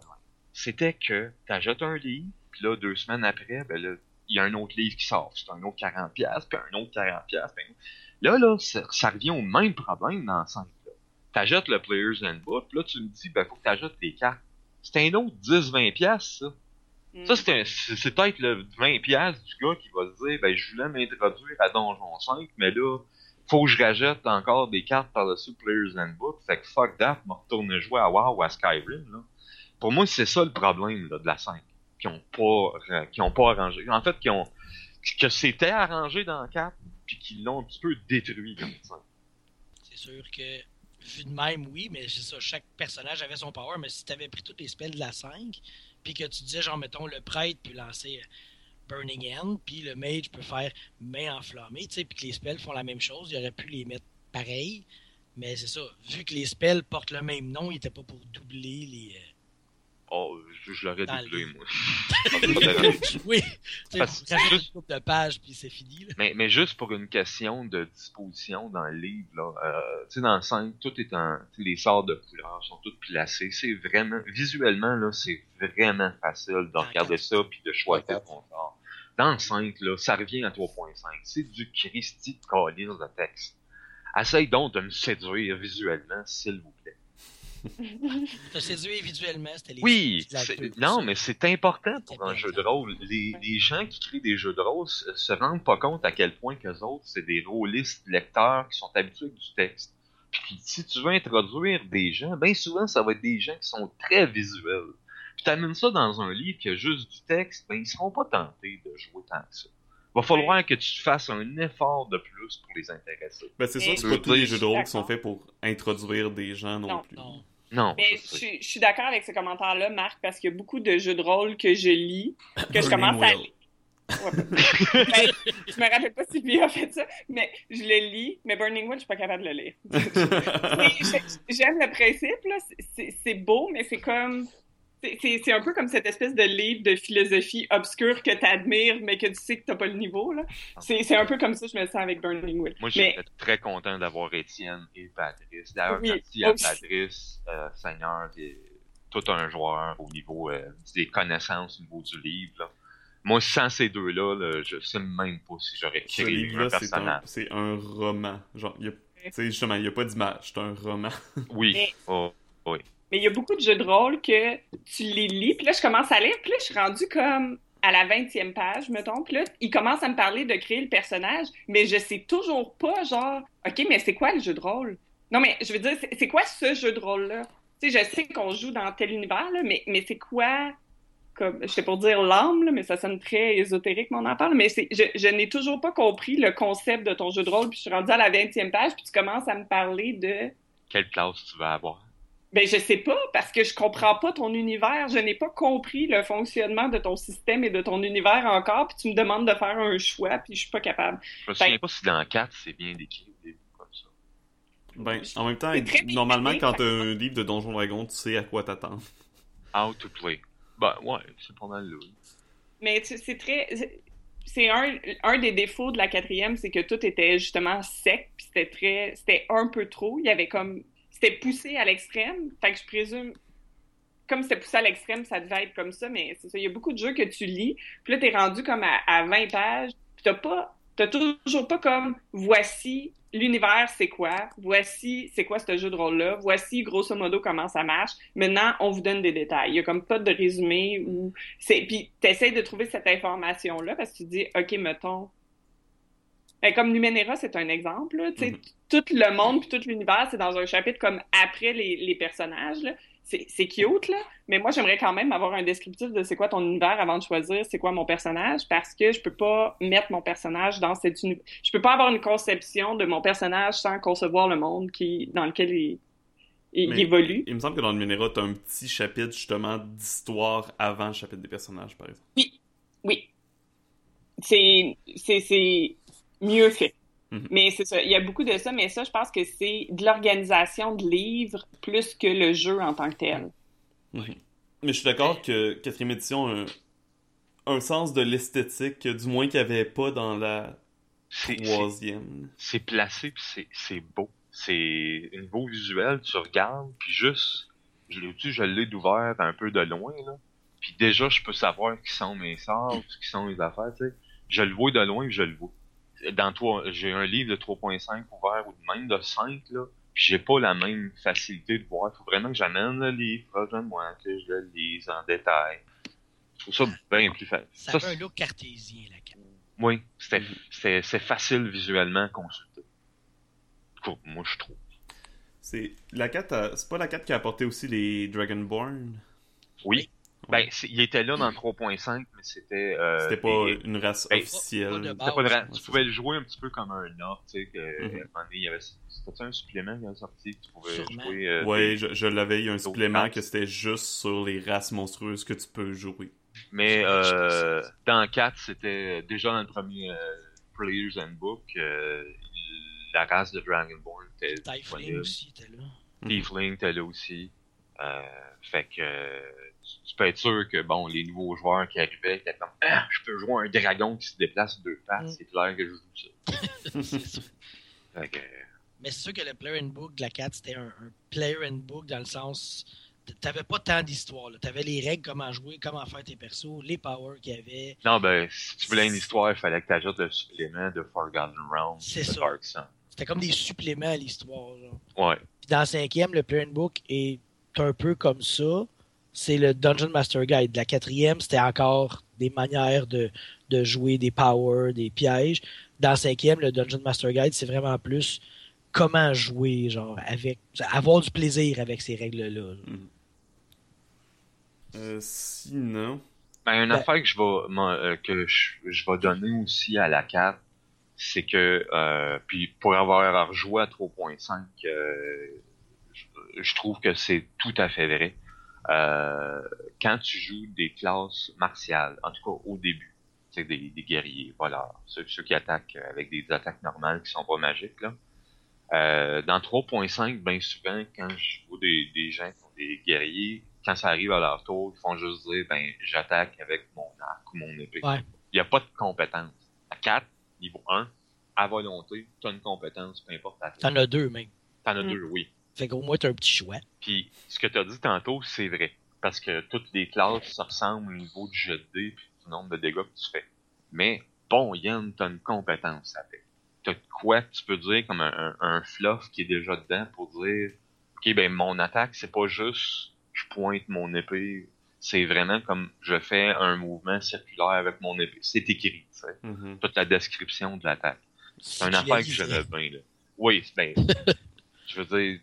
C'était que t'ajoutes un livre, puis là, deux semaines après, ben là, il y a un autre livre qui sort. C'est un autre 40$, puis un autre 40$. Ben, là, là, ça, ça revient au même problème dans le sens là. T'ajoutes le Player's Handbook, puis là, tu me dis, ben, faut que t'ajoutes les cartes. C'est un autre 10-20$, ça. Mm. Ça, c'est peut-être le 20$ piastres du gars qui va se dire, ben, je voulais m'introduire à Donjon 5, mais là, faut que je rajoute encore des cartes par-dessus Player's Handbook. Fait que fuck that, me retourner jouer à WoW ou à Skyrim, là. Pour moi, c'est ça le problème, là, de la 5. Qui ont pas, euh, qui ont pas arrangé. En fait, qui ont, que c'était arrangé dans 4, puis qui l'ont un petit peu détruit comme ça. C'est sûr que, vu de même, oui, mais c'est ça, chaque personnage avait son power, mais si t'avais pris tous les spells de la 5, puis que tu disais, genre, mettons, le prêtre peut lancer euh, Burning End, puis le mage peut faire main enflammée, tu sais, puis que les spells font la même chose, il aurait pu les mettre pareil, mais c'est ça, vu que les spells portent le même nom, il était pas pour doubler les... euh, Oh, je, je l'aurais doublé, le- moi. Oui, tu sais, Parce rajoute juste- une couple de pages, puis c'est fini, là. Mais, mais juste pour une question de disposition dans le livre, là, euh, tu sais, dans le 5, tout est en, tu les sorts de couleurs sont tous placés. C'est vraiment, visuellement, là, c'est vraiment facile de regarder ça puis de choisir Dans ton sort. Dans le 5, là, ça revient à 3.5. C'est du Christy de calice de texte. Essaye donc de me séduire visuellement, s'il vous plaît. Visuellement, c'était les Oui, non, mais c'est important pour un jeu de rôle. Les, les gens qui créent des jeux de rôle se, se rendent pas compte à quel point que autres, c'est des rôlistes lecteurs qui sont habitués avec du texte. Puis si tu veux introduire des gens, bien souvent, ça va être des gens qui sont très visuels. Puis t'amènes ça dans un livre qui a juste du texte, ben ils seront pas tentés de jouer tant que ça. Va falloir que tu fasses un effort de plus pour les intéresser. Ben, c'est ça, Mais- c'est pas tous les jeux de rôle qui sont faits pour introduire des gens non, Non. plus. Non. Non, Mais je je suis- je suis d'accord avec ce commentaire-là, Marc, parce qu'il y a beaucoup de jeux de rôle que je lis, que je commence à. Ouais. Ben, je me rappelle pas si lui a fait ça, mais je le lis, mais Burning Wheel, je suis pas capable de le lire. J'aime le principe, là. C'est beau, mais c'est comme. C'est- un peu comme cette espèce de livre de philosophie obscure que tu admires, mais que tu sais que t'as pas le niveau, là. C'est un peu comme ça que je me sens avec Burning Wheel. Moi, mais j'étais très content d'avoir Étienne et Patrice. D'ailleurs, Oui, merci à. Patrice, euh, Seigneur, et tout un joueur au niveau euh, des connaissances, au niveau du livre. là. Moi, sans ces deux-là, là, je sais même pas si j'aurais Ce créé c'est un, personnage. c'est un roman. Genre, il y a- tu justement, il n'y a pas d'image, c'est un roman. Oui. Mais- Oh, Mais il y a beaucoup de jeux de rôle que tu les lis, puis là, je commence à lire, puis là, je suis rendue comme à la 20e page, mettons, puis là, il commence à me parler de créer le personnage, mais je sais toujours pas, genre, OK, mais c'est quoi le jeu de rôle? Non, mais je veux dire, c'est quoi ce jeu de rôle-là? Tu sais, je sais qu'on joue dans tel univers, mais, mais c'est quoi, comme, je sais pour dire l'âme, mais ça sonne très ésotérique, mon en parle, mais je, je n'ai toujours pas compris le concept de ton jeu de rôle, puis je suis rendue à la 20e page, puis tu commences à me parler de... quelle classe tu vas avoir? Ben, je sais pas, parce que je comprends pas ton univers. Je n'ai pas compris le fonctionnement de ton système et de ton univers encore, puis tu me demandes de faire un choix, puis je suis pas capable. Je me souviens pas si dans 4, c'est bien décrit au début comme ça. Ben, en même temps, bien normalement, quand t'as un livre de Donjon Dragon, tu sais à quoi t'attendre. How to play. Ben, ouais, c'est pas mal là. Mais tu- c'est très... C'est un, un des défauts de la quatrième, c'est que tout était justement sec, puis c'était très... C'était un peu trop. Il y avait comme... C'était poussé à l'extrême, fait que je présume... Comme c'était poussé à l'extrême, ça devait être comme ça, mais c'est ça. Il y a beaucoup de jeux que tu lis, puis là, t'es rendu comme à, à 20 pages, puis t'as pas... T'as toujours pas comme voici l'univers c'est quoi, voici c'est quoi ce jeu de rôle là, voici grosso modo comment ça marche? Maintenant on vous donne des détails. Il y a comme pas de résumé ou c'est puis t'essayes de trouver cette information là parce que tu dis ok mettons Ben, comme Numenera, c'est un exemple. Là, tu Mhm. Tout le monde puis tout l'univers, c'est dans un chapitre comme après les, les personnages. C'est cute, là. Mais moi, j'aimerais quand même avoir un descriptif de c'est quoi ton univers avant de choisir c'est quoi mon personnage parce que je peux pas mettre mon personnage dans cet univers. Je peux pas avoir une conception de mon personnage sans concevoir le monde qui dans lequel il, il- évolue. Il me semble que dans Numenera, t'as un petit chapitre justement d'histoire avant le chapitre des personnages, par exemple. Oui, oui. C'est mieux fait. Mhm. Mais c'est ça, il y a beaucoup de ça, mais ça, je pense que c'est de l'organisation de livres plus que le jeu en tant que tel. Mhm. Mais je suis d'accord que quatrième édition a un, un sens de l'esthétique, que du moins qu'il n'y avait pas dans la troisième. c'est placé puis c'est c'est beau. C'est un niveau visuel, tu regardes, puis juste, je l'ai je l'ai d'ouvert un peu de loin, là. Puis déjà, je peux savoir qui sont mes sorts, qui sont mes affaires, tu sais. Je le vois de loin, puis je le vois. Dans toi, j'ai un livre de 3.5 ouvert ou même de 5, là. Puis j'ai pas la même facilité de voir. Faut vraiment que j'amène le livre proche de moi, que je le lise en détail. Je trouve ça bien plus facile. Ça Ça, fait un look cartésien, la carte. oui, c'était, Mhm. c'est, c'est facile visuellement à consulter. Cool, moi, je trouve. C'est la 4 a- c'est pas la 4 qui a apporté aussi les Dragonborn? Oui. Ben, il était là dans le 3.5, mais c'était. Euh, C'était pas une race ben, officielle. pas de c'était pas de ra- Ouais, Tu pouvais le jouer un petit peu comme un orc, tu sais, que, Mhm. il y avait. C'était un supplément qui avait sorti, que tu pouvais Sûrement. jouer. euh, des- je, je l'avais, il y a un supplément races. que c'était juste sur les races monstrueuses que tu peux jouer. Mais euh, dans 4, c'était déjà dans le premier euh, Player's Handbook, euh, la race de Dragonborn était Typhling disponible. aussi était là. Tiefling, t'es là aussi. Euh, fait que tu, peux être sûr que bon, les nouveaux joueurs qui arrivaient étaient comme Ah, je peux jouer un dragon qui se déplace deux pattes, Mm. c'est clair que je joue ça. C'est sûr. Mais c'est sûr que le Player Handbook de la 4, c'était un, un Player Handbook dans le sens. T'avais pas tant d'histoire. T'avais les règles, comment jouer, comment faire tes persos, les powers qu'il y avait. non, ben, si tu voulais une histoire, il fallait que tu ajoutes le supplément de Forgotten Realms C'est ça. Dark Sun. C'était comme des suppléments à l'histoire. genre. Ouais. Puis dans le cinquième, le Player Handbook est un peu comme ça. C'est le Dungeon Master Guide. La quatrième, c'était encore des manières de, de jouer des powers, des pièges. Dans le cinquième, le Dungeon Master Guide, c'est vraiment plus comment jouer, genre, avec, avoir du plaisir avec ces règles-là. Euh, sinon, Ben, une Ben- affaire que je vais, moi, euh, que je, je vais donner aussi à la carte, c'est que, euh, puis pour avoir rejoué à 3.5, euh, je, je trouve que c'est tout à fait vrai. Euh, quand tu joues des classes martiales, en tout cas au début, c'est des, des guerriers, voilà, ceux, ceux qui attaquent avec des attaques normales qui sont pas magiques, là. Euh, dans 3.5, bien souvent, quand je vois des, des gens qui ont des guerriers, quand ça arrive à leur tour, ils font juste dire, ben, j'attaque avec mon arc ou mon épée. Ouais. Il n'y a pas de compétence. À 4, niveau 1, à volonté, tu as une compétence, peu importe ta T'en as deux, même. T'en as Mm. deux, oui. Fait qu'au moins, t'as un petit choix. Puis, ce que tu as dit tantôt, c'est vrai. Parce que toutes les classes se ressemblent au niveau du jet de dés puis du nombre de dégâts que tu fais. Mais, bon, Yann, t'as une compétence avec. T'as de quoi que tu peux dire comme un, un, un fluff qui est déjà dedans pour dire, ok, ben, mon attaque, c'est pas juste je pointe mon épée. C'est vraiment comme je fais un mouvement circulaire avec mon épée. C'est écrit, tu sais. Mhm. Toute la description de l'attaque. C'est une tu affaire que je bien, là. Oui, ben, je veux dire,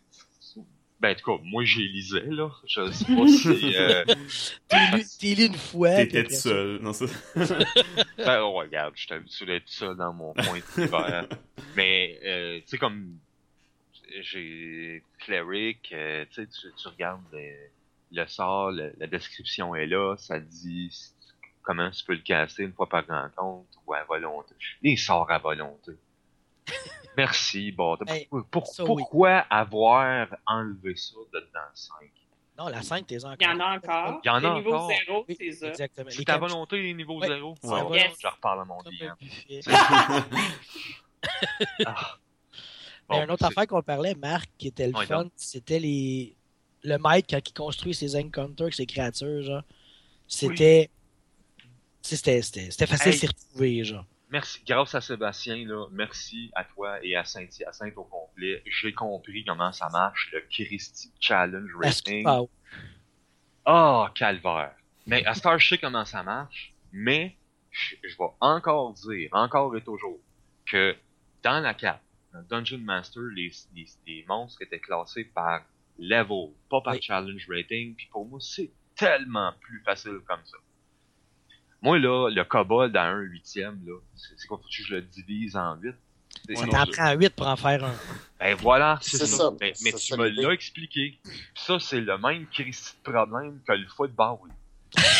ben, en tout cas, moi, j'ai lisé, là. Je sais pas si, euh, T'es lu- une fois. T'étais tout seul. Non, ça... ben, oh, regarde, j'étais habitué d'être seul dans mon coin d'hiver. Mais, euh, tu sais, comme, j'ai Cleric, euh, tu sais, tu regardes le, le sort, le- la description est là, ça dit comment tu peux le casser une fois par rencontre ou à volonté. Les sorts à volonté. Merci, bon. Hey, pour- ça, oui. pourquoi avoir enlevé ça de dans 5? Non, la 5, t'es encore. Il y en a encore. Il y en a encore. 0, Oui, c'est ça. Exactement. C'est à cap- volonté les niveaux Ouais, 0? c'est à Ah, volonté. Je reparle à mon buffet. Ah. Mais Bon, une autre c'est- affaire qu'on parlait, Marc, qui était le Ouais, fun, c'était les. Le maître, quand il construit ses encounters avec ses créatures, genre. C'était. C'était facile Hey. de s'y retrouver, genre. Merci, grâce à Sébastien, là, merci à toi et à Saint-Hyacinthe au complet. J'ai compris comment ça marche, le Christy Challenge Rating. ah, Ah, calvaire. Mais à Star, je sais comment ça marche, mais je, je vais encore dire, encore et toujours, que dans la carte, dans Dungeon Master, les, les, les monstres étaient classés par level, pas par Oui. challenge rating, puis pour moi, c'est tellement plus facile comme ça. Moi, là, le kobold à un huitième, là, c'est quoi, faut que je le divise en huit? C'est- ça sinon, t'en prend 8 pour en faire un. ben voilà, c'est C'est ça. ça. Mais, mais tu me l'as expliqué. Puis ça, c'est le même Christy de problème que le football.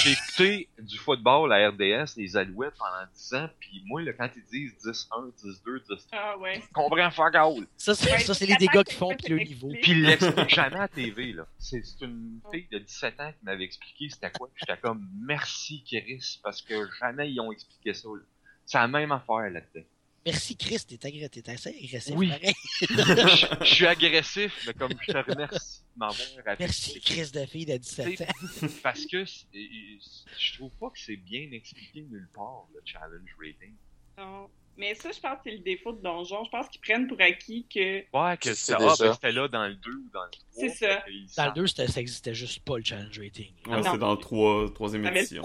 J'ai écouté du football à RDS, les Alouettes pendant 10 ans, puis moi, là, quand ils disent 10-1, 10-2, 10 Ah ouais. je comprends fuck all. Ça, c'est Ouais, ça, c'est c'est les dégâts qu'ils font puis le niveau. Puis ils l'expliquent jamais à TV, là. C'est c'est une fille de 17 ans qui m'avait expliqué c'était quoi. J'étais comme, merci Chris, parce que jamais ils ont expliqué ça, là. C'est la même affaire là-dedans. Merci, Chris, t'es assez agressif. Oui. pareil. je, je suis agressif, mais comme je te remercie de m'avoir Merci. Chris de fille de 17 ans. Parce que c'est- je trouve pas que c'est bien expliqué nulle part, le challenge rating. Non. Mais ça, je pense que c'est le défaut de Donjon. Je pense qu'ils prennent pour acquis que. Ouais, que C'est c'était ah, ben, c'était là dans le 2 ou dans le 3. C'est ça. Dans le 2, c'était- ça existait juste pas le challenge rating. Ouais, Non. c'était dans le 3, troisième Avec édition.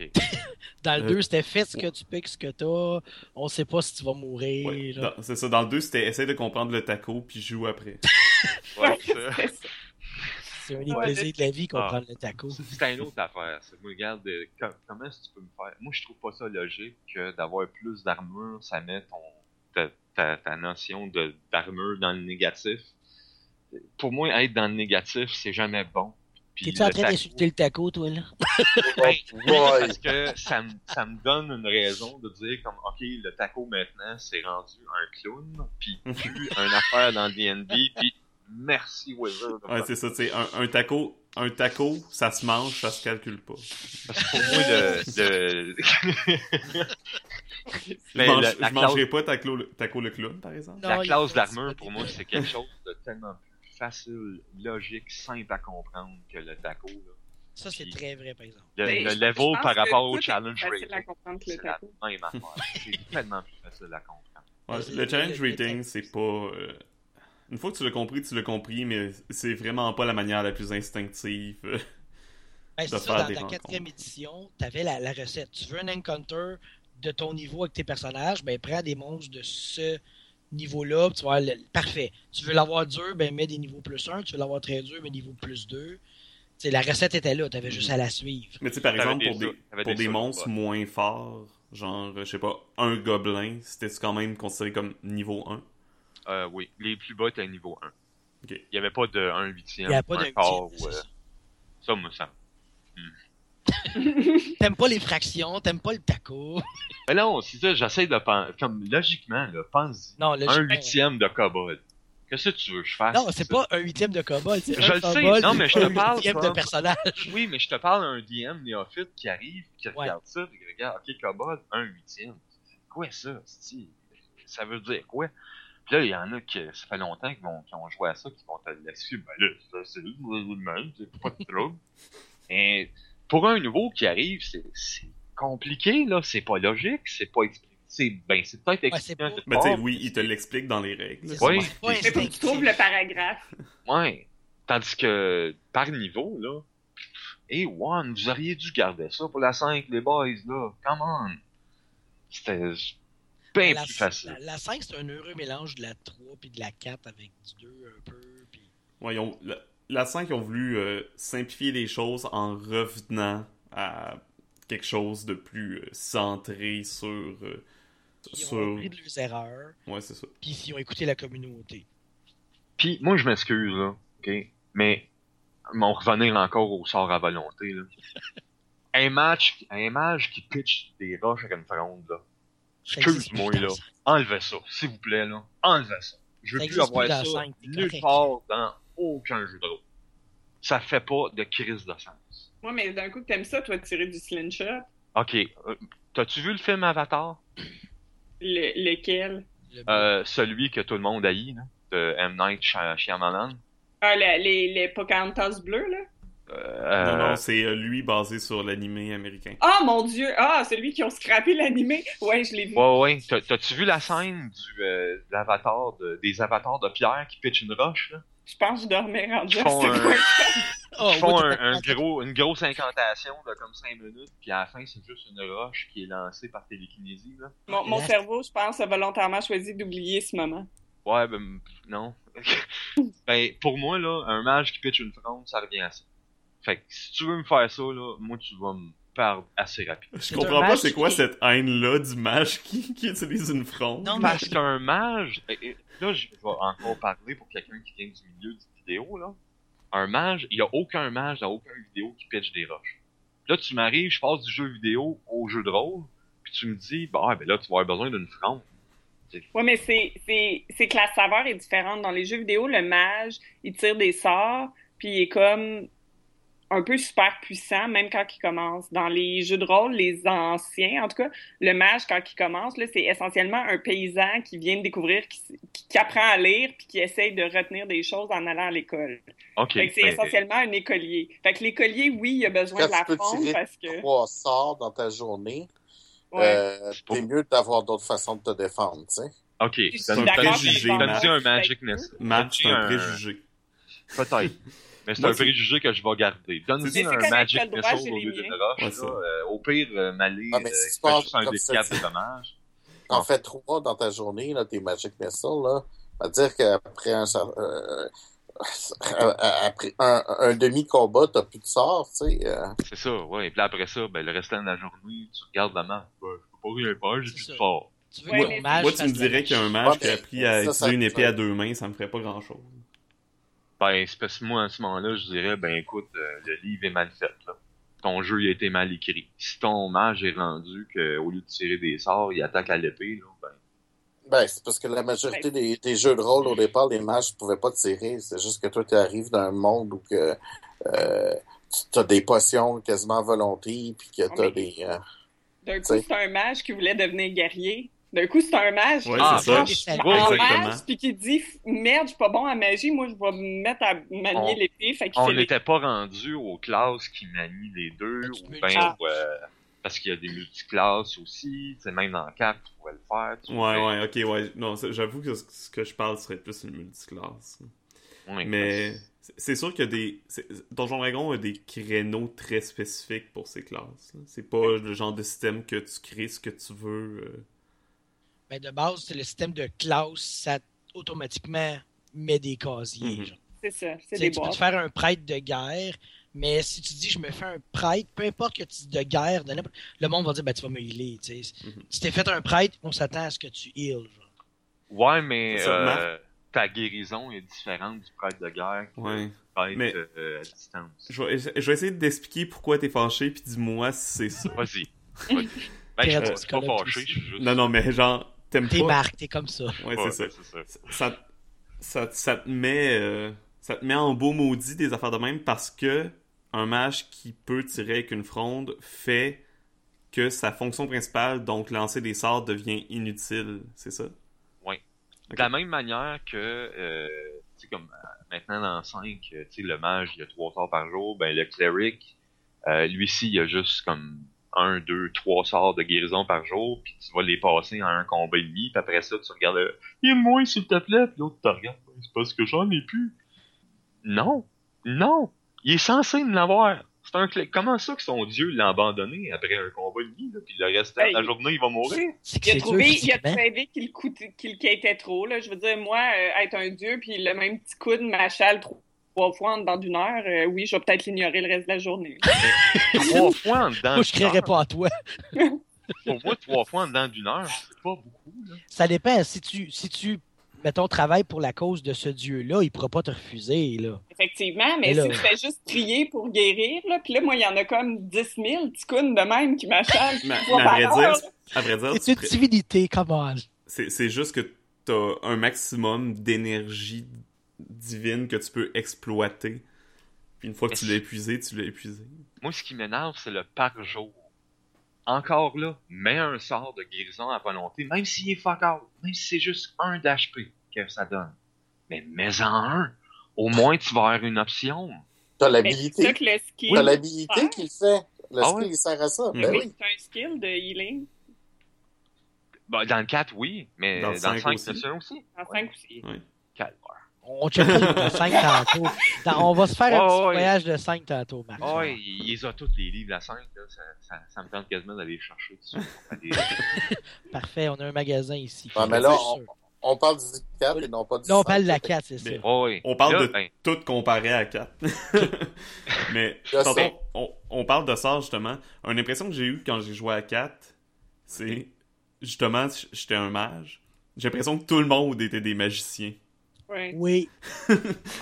Ok. Dans le Euh, 2, c'était fais ce que tu piques, ce que t'as. On sait pas si tu vas mourir. Ouais, dans- C'est ça, dans le 2, c'était essaye de comprendre le taco, puis joue après. Ouais. C'est un des Ouais, plaisirs de la vie qu'on Ah. le taco. C'est une autre affaire. Moi, regarde, euh, com- comment est-ce que tu peux me faire? Moi, je trouve pas ça logique que d'avoir plus d'armure, ça met ton, ta, ta, ta notion de, d'armure dans le négatif. Pour moi, être dans le négatif, c'est jamais bon. T'es-tu en train d'insulter le taco, toi, là? Ben, parce que ça me, ça me donne une raison de dire comme, ok, le taco maintenant, c'est rendu un clown, puis plus un affaire dans D&D, puis merci Wizard. Ouais, c'est ça, tu sais, un, un taco, un taco, ça se mange, ça se calcule pas. Parce que pour moi, le... le... Je, Mais mange- la- je la mangerais pas taco, taco le clown, par exemple. Non, la c'est d'armure, pour moi, c'est quelque chose de tellement plus facile, logique, simple à comprendre que le taco. Là. Ça, c'est très vrai, par exemple. Le, je- level par rapport au challenge facile à rating, comprendre que le c'est la taco. même affaire. C'est tellement plus facile à comprendre. Ouais, c'est- le challenge le- le- rating, c'est pas. euh, Une fois que tu l'as compris, tu l'as compris, mais c'est vraiment pas la manière la plus instinctive. euh, Ben, de c'est faire ça, dans rencontres. quatrième édition, t'avais la, la recette. Tu veux un encounter de ton niveau avec tes personnages, ben prends des monstres de ce niveau-là, tu vas avoir le- Parfait. Tu veux l'avoir dur, ben mets des niveaux plus 1. Tu veux l'avoir très dur, ben niveau plus 2. T'sais, la recette était là, t'avais juste à la suivre. Mais tu sais, par T'avais exemple, des pour des, pour des monstres moins forts, genre, je sais pas, un gobelin, c'était quand même considéré comme niveau 1. Euh, oui, les plus bas étaient niveau 1. Ok. Il y avait pas de 1 huitième, Il n'y a pas un de quart, huitième, euh, ça. ça, moi, ça. T'aimes pas les fractions, t'aimes pas le taco. Mais non, c'est ça, j'essaie de penser, comme logiquement, là, pense Non, un huitième de kobold. Qu'est-ce que tu veux que je fasse? Non, c'est pas un huitième de kobold, Je un le sais, non, mais je te un parle, huitième de personnage. Oui, mais je te parle d'un DM néophyte qui arrive, qui Ouais. regarde ça, qui regarde, ok, kobold, un huitième. Quoi ça? Ça veut dire quoi? Puis là, il y en a qui, ça fait longtemps qu'ils vont- qui ont joué à ça, qui vont te laisser, ben là, c'est pas de trouble. Et pour un nouveau qui arrive, c'est compliqué, là, c'est pas logique, c'est pas expliqué. C'est, ben, c'est peut-être c'est expliqué Mais tu oui, il te l'explique dans les règles. Oui. c'est faut que tu trouves le paragraphe. Ouais. Tandis que, par niveau, là, et One, vous auriez dû garder ça pour la 5, les boys, là. Come on. C'était bien la, plus facile. La, la 5, c'est un heureux mélange de la 3 puis de la 4 avec du 2 un peu. Puis... Ouais, ils la, la 5, ils ont voulu euh, simplifier les choses en revenant à quelque chose de plus euh, centré sur. euh, Ils sur... ont appris de leurs erreurs, Ouais, c'est ça. puis ils ont écouté la communauté. Puis, moi, je m'excuse, là, OK? Mais, on revenir encore au sort à volonté, là. un match, un mage qui pitch des roches avec une fronde, là. Excuse-moi, là. ça. Enlevez ça, s'il vous plaît, là. Enlevez ça. Je veux Ça plus avoir plus ça cinq, t'es nulle correct. part dans aucun jeu de rôle. Ça fait pas de crise de sens. Moi, mais d'un coup que t'aimes ça, toi, tirer du slingshot, Ok, euh, t'as-tu vu le film Avatar? le- lequel? Le- Euh, celui que tout le monde haït, là, de M. Night Shy- Shyamalan? Ah, le- les, les Pocahontas bleus, là? Euh, Non, non, c'est euh, lui basé sur l'animé américain. Ah, mon Dieu! Ah, celui qui ont scrappé l'animé! Ouais, je l'ai vu. Ouais, ouais. T'as- T'as-tu vu la scène du, euh, de l'avatar, de- des avatars de pierre qui pitchent une roche, là? Je pense que je dormais rendu Ils à font un- point. Oh, Ils font un, fuck? gros, une grosse incantation de comme 5 minutes, puis à la fin, c'est juste une roche qui est lancée par télékinésie, là. Mon, cerveau, je pense, a volontairement choisi d'oublier ce moment. Ouais, ben, non. ben, pour moi, là, un mage qui pitch une fronde, ça revient à ça. Fait que, si tu veux me faire ça, là, moi, tu vas me assez rapide. Je comprends pas c'est quoi qui- cette haine-là du mage qui, qui utilise une fronde. Non, mais- Parce qu'un mage, là, je vais encore parler pour quelqu'un qui vient du milieu du vidéo, là. Un mage, il y a aucun mage dans aucune vidéo qui pitch des roches. Là, tu m'arrives, je passe du jeu vidéo au jeu de rôle, puis tu me dis, bah, ben là, tu vas avoir besoin d'une fronde. Ouais, mais c'est, c'est, c'est que la saveur est différente. Dans les jeux vidéo, le mage, il tire des sorts, puis il est comme un peu super puissant, même quand il commence. Dans les jeux de rôle, les anciens, en tout cas, le mage, quand il commence, c'est essentiellement un paysan qui vient de découvrir, qui, qui, qui apprend à lire, puis qui essaye de retenir des choses en allant à l'école. Ok. Fait que c'est ben, essentiellement un écolier. Fait que l'écolier, oui, il a besoin Quand de la tu peux fronde tirer parce que... trois sorts dans ta journée, Ouais. euh, C'est c'est mieux d'avoir d'autres façons de te défendre, tu sais. Ok. C'est donne-y bon. un Magic Missile. Matt, c'est un préjugé. Peut-être. Mais c'est un préjugé que je vais garder. Donne-y c'est un Magic Missile au lieu d'une roche. Euh, au pire, euh, Malé, Ah, mais euh, juste un comme des ça, 4 c'est- de dommage. En fait trois dans ta journée, là, tes Magic Missiles, là, à dire qu'après un, euh, après un, un demi-combat, t'as plus de sorts, tu sais. euh. C'est ça, ouais. Et puis après ça, ben, le restant de la journée, tu regardes la map. Ouais, je peux pas rien faire, j'ai plus ça. de fort. Tu veux Ouais, Moi, tu me dirais qu'un Ouais, qui a appris à utiliser une épée à deux mains, ça me ferait pas grand-chose. Ben, c'est parce que moi, à ce moment-là, je dirais, ben, écoute, euh, le livre est mal fait, là. Ton jeu, il a été mal écrit. Si ton mage est rendu qu'au lieu de tirer des sorts, il attaque à l'épée, là, ben, Ben, c'est parce que la majorité des, des jeux de rôle, au départ, les mages ne pouvaient pas tirer. C'est juste que toi, tu arrives dans un monde où que euh, tu as des potions quasiment à volonté, puis que tu as des... euh, D'un coup, c'est un mage qui voulait devenir guerrier. D'un coup, c'est un mage Ouais, qui marche en mage, puis qui dit « Merde, je suis pas bon à magie, moi, je vais me mettre à manier On- l'épée. » on n'était pas rendu aux classes qui manient les deux, ou ou, euh, parce qu'il y a des multiclasses aussi, tu sais, même dans 4, tu pourrais le faire. tu Ouais, ouais, ok, ouais. Non, j'avoue que ce- que je parle serait plus une multiclasse. Ouais, Mais c'est- sûr qu'il y a des. Donjon Dragon a des créneaux très spécifiques pour ces classes. C'est pas le genre de système que tu crées ce que tu veux. euh. Ben, de base, c'est le système de classe, ça automatiquement met des casiers. Mhm. genre. C'est ça, c'est des tu peux te faire un prêtre de guerre, Mais si tu dis je me fais un prêtre, peu importe que tu de guerre, de n'importe- le monde va dire ben tu vas me healer. tu sais. Mhm. Si t'es fait un prêtre, on s'attend à ce que tu heals. genre. Ouais, mais euh, ta guérison est différente du prêtre de guerre que Ouais. du prêtre Mais- euh, à distance. Je vais, je vais essayer d'expliquer pourquoi t'es fâché, puis dis-moi si c'est ça. Vas-y. Vas-y. Ben, je suis pas fâché, aussi. je suis juste. Non, non, mais genre, t'aimes T'es pas? Marc, t'es comme ça. Ouais, Ouais, c'est ça. c'est ça. ça, ça, ça te met euh, ça te met en beau maudit des affaires de même parce que un mage qui peut tirer avec une fronde fait que sa fonction principale, donc lancer des sorts, devient inutile, c'est ça? Ouais. Ok. De la même manière que, euh, tu sais, comme euh, maintenant dans 5, tu sais, le mage, il y a 3 sorts par jour, ben le cleric, euh, lui-ci, il y a juste comme 1, 2, 3 sorts de guérison par jour, puis tu vas les passer en un combat et demi, puis après ça, tu regardes le « Il est moins, s'il te plaît », puis l'autre te regarde « C'est parce que j'en ai plus. » Non! Non! Il est censé en avoir! C'est un clé. Comment ça que son dieu l'a abandonné après un combat et demi, là, puis le restant de la journée, il va mourir? Il a trouvé, dur il a trouvé qu'il coûtait- qu'il quittait trop. Là. Je veux dire, moi, euh, être un dieu, puis le même petit coup de machal trois, trois fois en dedans d'une heure, euh, oui, je vais peut-être l'ignorer le reste de la journée. Trois fois en dedans Moi, je heure. pas à toi. Pour moi, trois fois en dedans d'une heure, c'est pas beaucoup, là. Ça dépend. Si tu, si tu, mettons, travailles pour la cause de ce dieu-là, il pourra pas te refuser, là. Effectivement, mais là- si tu fais juste prier pour guérir, là, puis là, moi, il y en a comme 10 000 petits coups de même qui Mais, mais par à vrai heure. dire, à vrai dire, C'est tu une divinité, come on. c'est c'est juste que t'as un maximum d'énergie divine que tu peux exploiter. Puis une fois que tu l'as épuisé, tu l'as épuisé. Moi, ce qui m'énerve, c'est le par jour. Encore là, mets un sort de guérison à volonté, même s'il est fuck out, même si c'est juste un d'HP que ça donne. Mais mets-en un. Au moins, tu vas avoir une option. T'as l'habilité. c'est ça que le skill. T'as l'habilité qu'il fait. Le Ah skill, ouais? il sert à ça. Mhm. Ben Oui, c'est un skill de healing. Bah, dans le 4, oui, mais Dans dans, le le cinq 5, aussi. c'est ça aussi. En 5 aussi. On checkera le 5 tantôt. Dans- on va se faire un Ouais, petit ouais. voyage de 5 tantôt, Marc. Ouais, il les a tous les livres, la 5, là, ça, ça, ça me tente quasiment d'aller les chercher dessus. Aller- Parfait, on a un magasin ici. Ouais, mais là, C'est on, parle du 4 et non pas du Là, on 5. parle de la 4, c'est ça. Ouais. On parle Là, de ben, tout comparé à 4. Mais tantôt, on, on parle de ça justement. Une impression que j'ai eue quand j'ai joué à 4, c'est justement, j'étais un mage. J'ai l'impression que tout le monde était des magiciens. Ouais. Oui.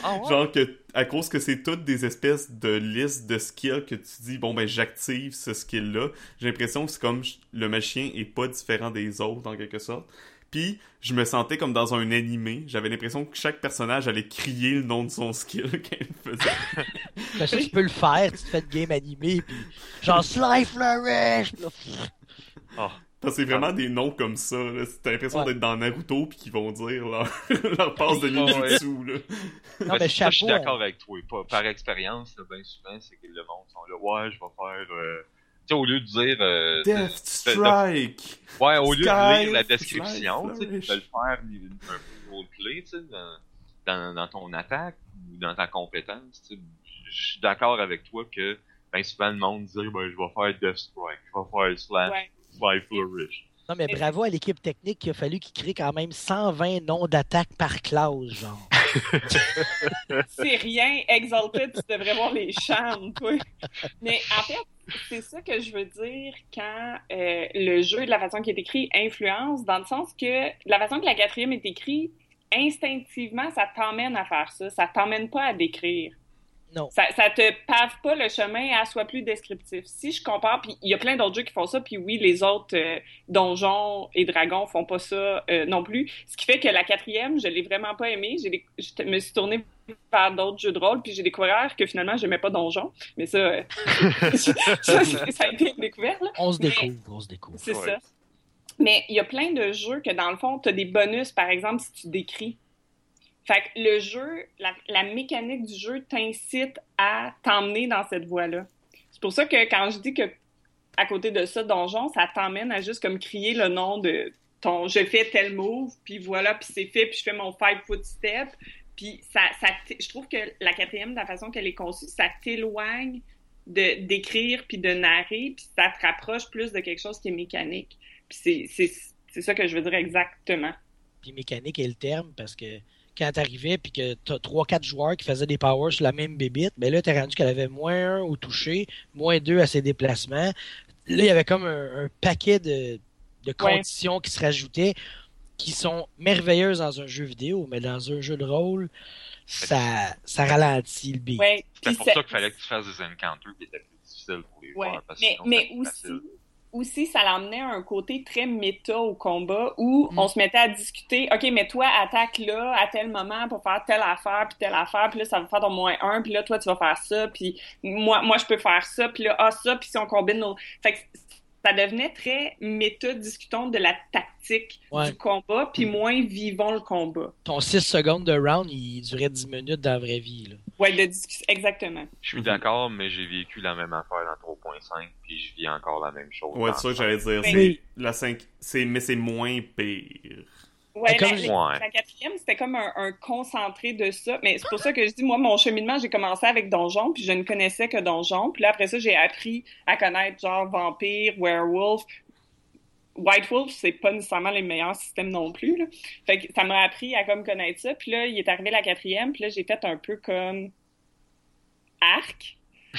ah ouais? Genre que, à cause que c'est toutes des espèces de listes de skills que tu dis, bon ben j'active ce skill-là, j'ai l'impression que c'est comme le magicien est pas différent des autres en quelque sorte. Puis je me sentais comme dans un animé, j'avais l'impression que chaque personnage allait crier le nom de son skill qu'il faisait. Ben, ça, tu peux le faire, tu te fais de game animé, puis genre Sly Flourish! là, Ah. Parce que c'est vraiment des noms comme ça, là. T'as l'impression Ouais. d'être dans Naruto puis qu'ils vont dire leur, leur passe de Ouais, ouais. ninjutsu, là. Non, mais je suis d'accord avec toi. Pas- par expérience, bien souvent, c'est que le monde sont là. Ouais, je vais faire. euh, Tu sais, au lieu de dire. euh, Death de- de- Strike! Ouais, au lieu de lire la description, tu de le faire un peu roleplay, tu sais, dans, dans, dans ton attaque ou dans ta compétence, je suis d'accord avec toi que ben souvent le monde dit ben je vais faire Death Strike, je vais faire Slash, Ouais. Flourish. Non, mais bravo à l'équipe technique qui a fallu qu'il crée quand même 120 noms d'attaque par clause, genre. C'est rien. Exalted, tu devrais voir les chants, toi. Mais en fait, c'est ça que je veux dire quand euh, le jeu, de la façon qu'il est écrit, influence, dans le sens que la façon que la quatrième est écrite, instinctivement, ça t'emmène à faire ça. Ça t'emmène pas à décrire. Non. Ça, ça te pave pas le chemin à soit plus descriptif. Si je compare, puis il y a plein d'autres jeux qui font ça, puis oui, les autres euh, donjons et dragons font pas ça euh, non plus. Ce qui fait que la quatrième, je l'ai vraiment pas aimée. J'ai déc- je me suis tournée vers d'autres jeux de rôle, puis j'ai découvert que finalement, j'aimais pas donjons. Mais ça, euh, ça, ça a été une découverte, là. On se découvre, on se découvre. C'est Ouais. ça. Mais il y a plein de jeux que, dans le fond, tu as des bonus, par exemple, si tu décris. Fait que le jeu, la, mécanique du jeu t'incite à t'emmener dans cette voie-là. C'est pour ça que quand je dis que, à côté de ça, donjon, ça t'emmène à juste comme crier le nom de ton je fais tel move, puis voilà, puis c'est fait, puis je fais mon five foot step. Puis ça, ça je trouve que la quatrième, de la façon qu'elle est conçue, ça t'éloigne de d'écrire puis de narrer, puis ça te rapproche plus de quelque chose qui est mécanique. Puis c'est ça que je veux dire exactement. Puis mécanique est le terme parce que quand t'arrivais puis que t'as trois, quatre joueurs qui faisaient des powers sur la même bébite, ben là, t'es rendu qu'elle avait moins un au toucher, moins deux à ses déplacements. Là, il y avait comme un, un paquet de, de conditions qui se rajoutaient qui sont merveilleuses dans un jeu vidéo, mais dans un jeu de rôle, ça, ça ralentit le beat. Ouais, C'est pour ça qu'il fallait que tu fasses des encounters qui étaient plus difficiles pour les Ouais, joueurs. Parce que mais, sinon, mais c'était aussi, facile. Aussi, ça l'emmenait à un côté très méta au combat où Mm. on se mettait à discuter, OK, mais toi, attaque là, à tel moment pour faire telle affaire, puis telle affaire, puis là, ça va faire ton moins un, puis là, toi, tu vas faire ça, puis moi, moi, je peux faire ça, puis là, ah, ça, puis si on combine nos... Fait que ça devenait très méta, discutons de la tactique Ouais. du combat, puis moins vivons le combat. Ton 6 secondes de round, il durait 10 minutes dans la vraie vie. Là. Ouais, de discussion, exactement. Je suis d'accord, mais j'ai vécu la même affaire dans 3.5, puis je vis encore la même chose. Ouais, c'est ça que j'allais dire. Oui. C'est la 5, c'est, mais c'est moins pire. Ouais, comme la, la- Ouais. la quatrième, c'était comme un, un concentré de ça. Mais c'est pour ça que je dis, moi, mon cheminement, j'ai commencé avec Donjon, puis je ne connaissais que Donjon. Puis là, après ça, j'ai appris à connaître genre Vampire, Werewolf. White Wolf, c'est pas nécessairement les meilleurs systèmes non plus. Là. Fait que ça m'a appris à comme connaître ça. Puis là, il est arrivé la quatrième, puis là, j'ai fait un peu comme arc.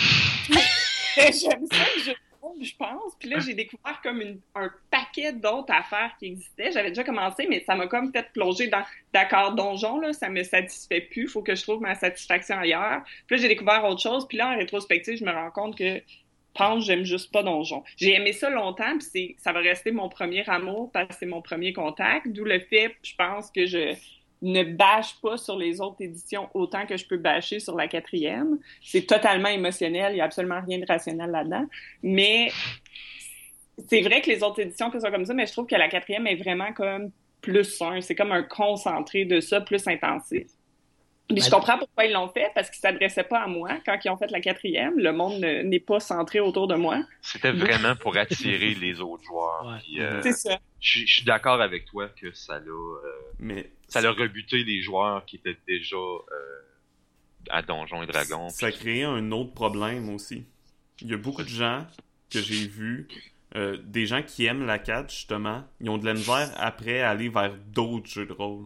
J'aime ça, rôle, je pense. Puis là, j'ai découvert comme une- un paquet d'autres affaires qui existaient. J'avais déjà commencé, mais ça m'a comme peut-être plongé dans d'accord donjon là, ça me satisfait plus. Faut que je trouve ma satisfaction ailleurs. Puis là, j'ai découvert autre chose. Puis là, en rétrospective, je me rends compte que pense j'aime juste pas donjon. J'ai aimé ça longtemps, puis ça va rester mon premier amour parce que c'est mon premier contact. D'où le fait, je pense que je ne bâche pas sur les autres éditions autant que je peux bâcher sur la quatrième. C'est totalement émotionnel, il y a absolument rien de rationnel là-dedans. Mais c'est vrai que les autres éditions peuvent comme ça, mais je trouve que la quatrième est vraiment comme plus un. C'est comme un concentré de ça, plus intensif. Puis je Ouais. comprends pourquoi ils l'ont fait, parce qu'ils s'adressaient pas à moi quand ils ont fait la quatrième. Le monde ne- n'est pas centré autour de moi. C'était vraiment pour attirer les autres joueurs. Ouais. euh, C'est ça. je suis- je suis d'accord avec toi que ça l'a euh, Mais ça l'a rebuté les joueurs qui étaient déjà euh, à Donjons et Dragons. ça a créé un autre problème aussi. Il y a beaucoup de gens que j'ai vus, euh, des gens qui aiment la 4, justement, ils ont de la misère après à aller vers d'autres jeux de rôle.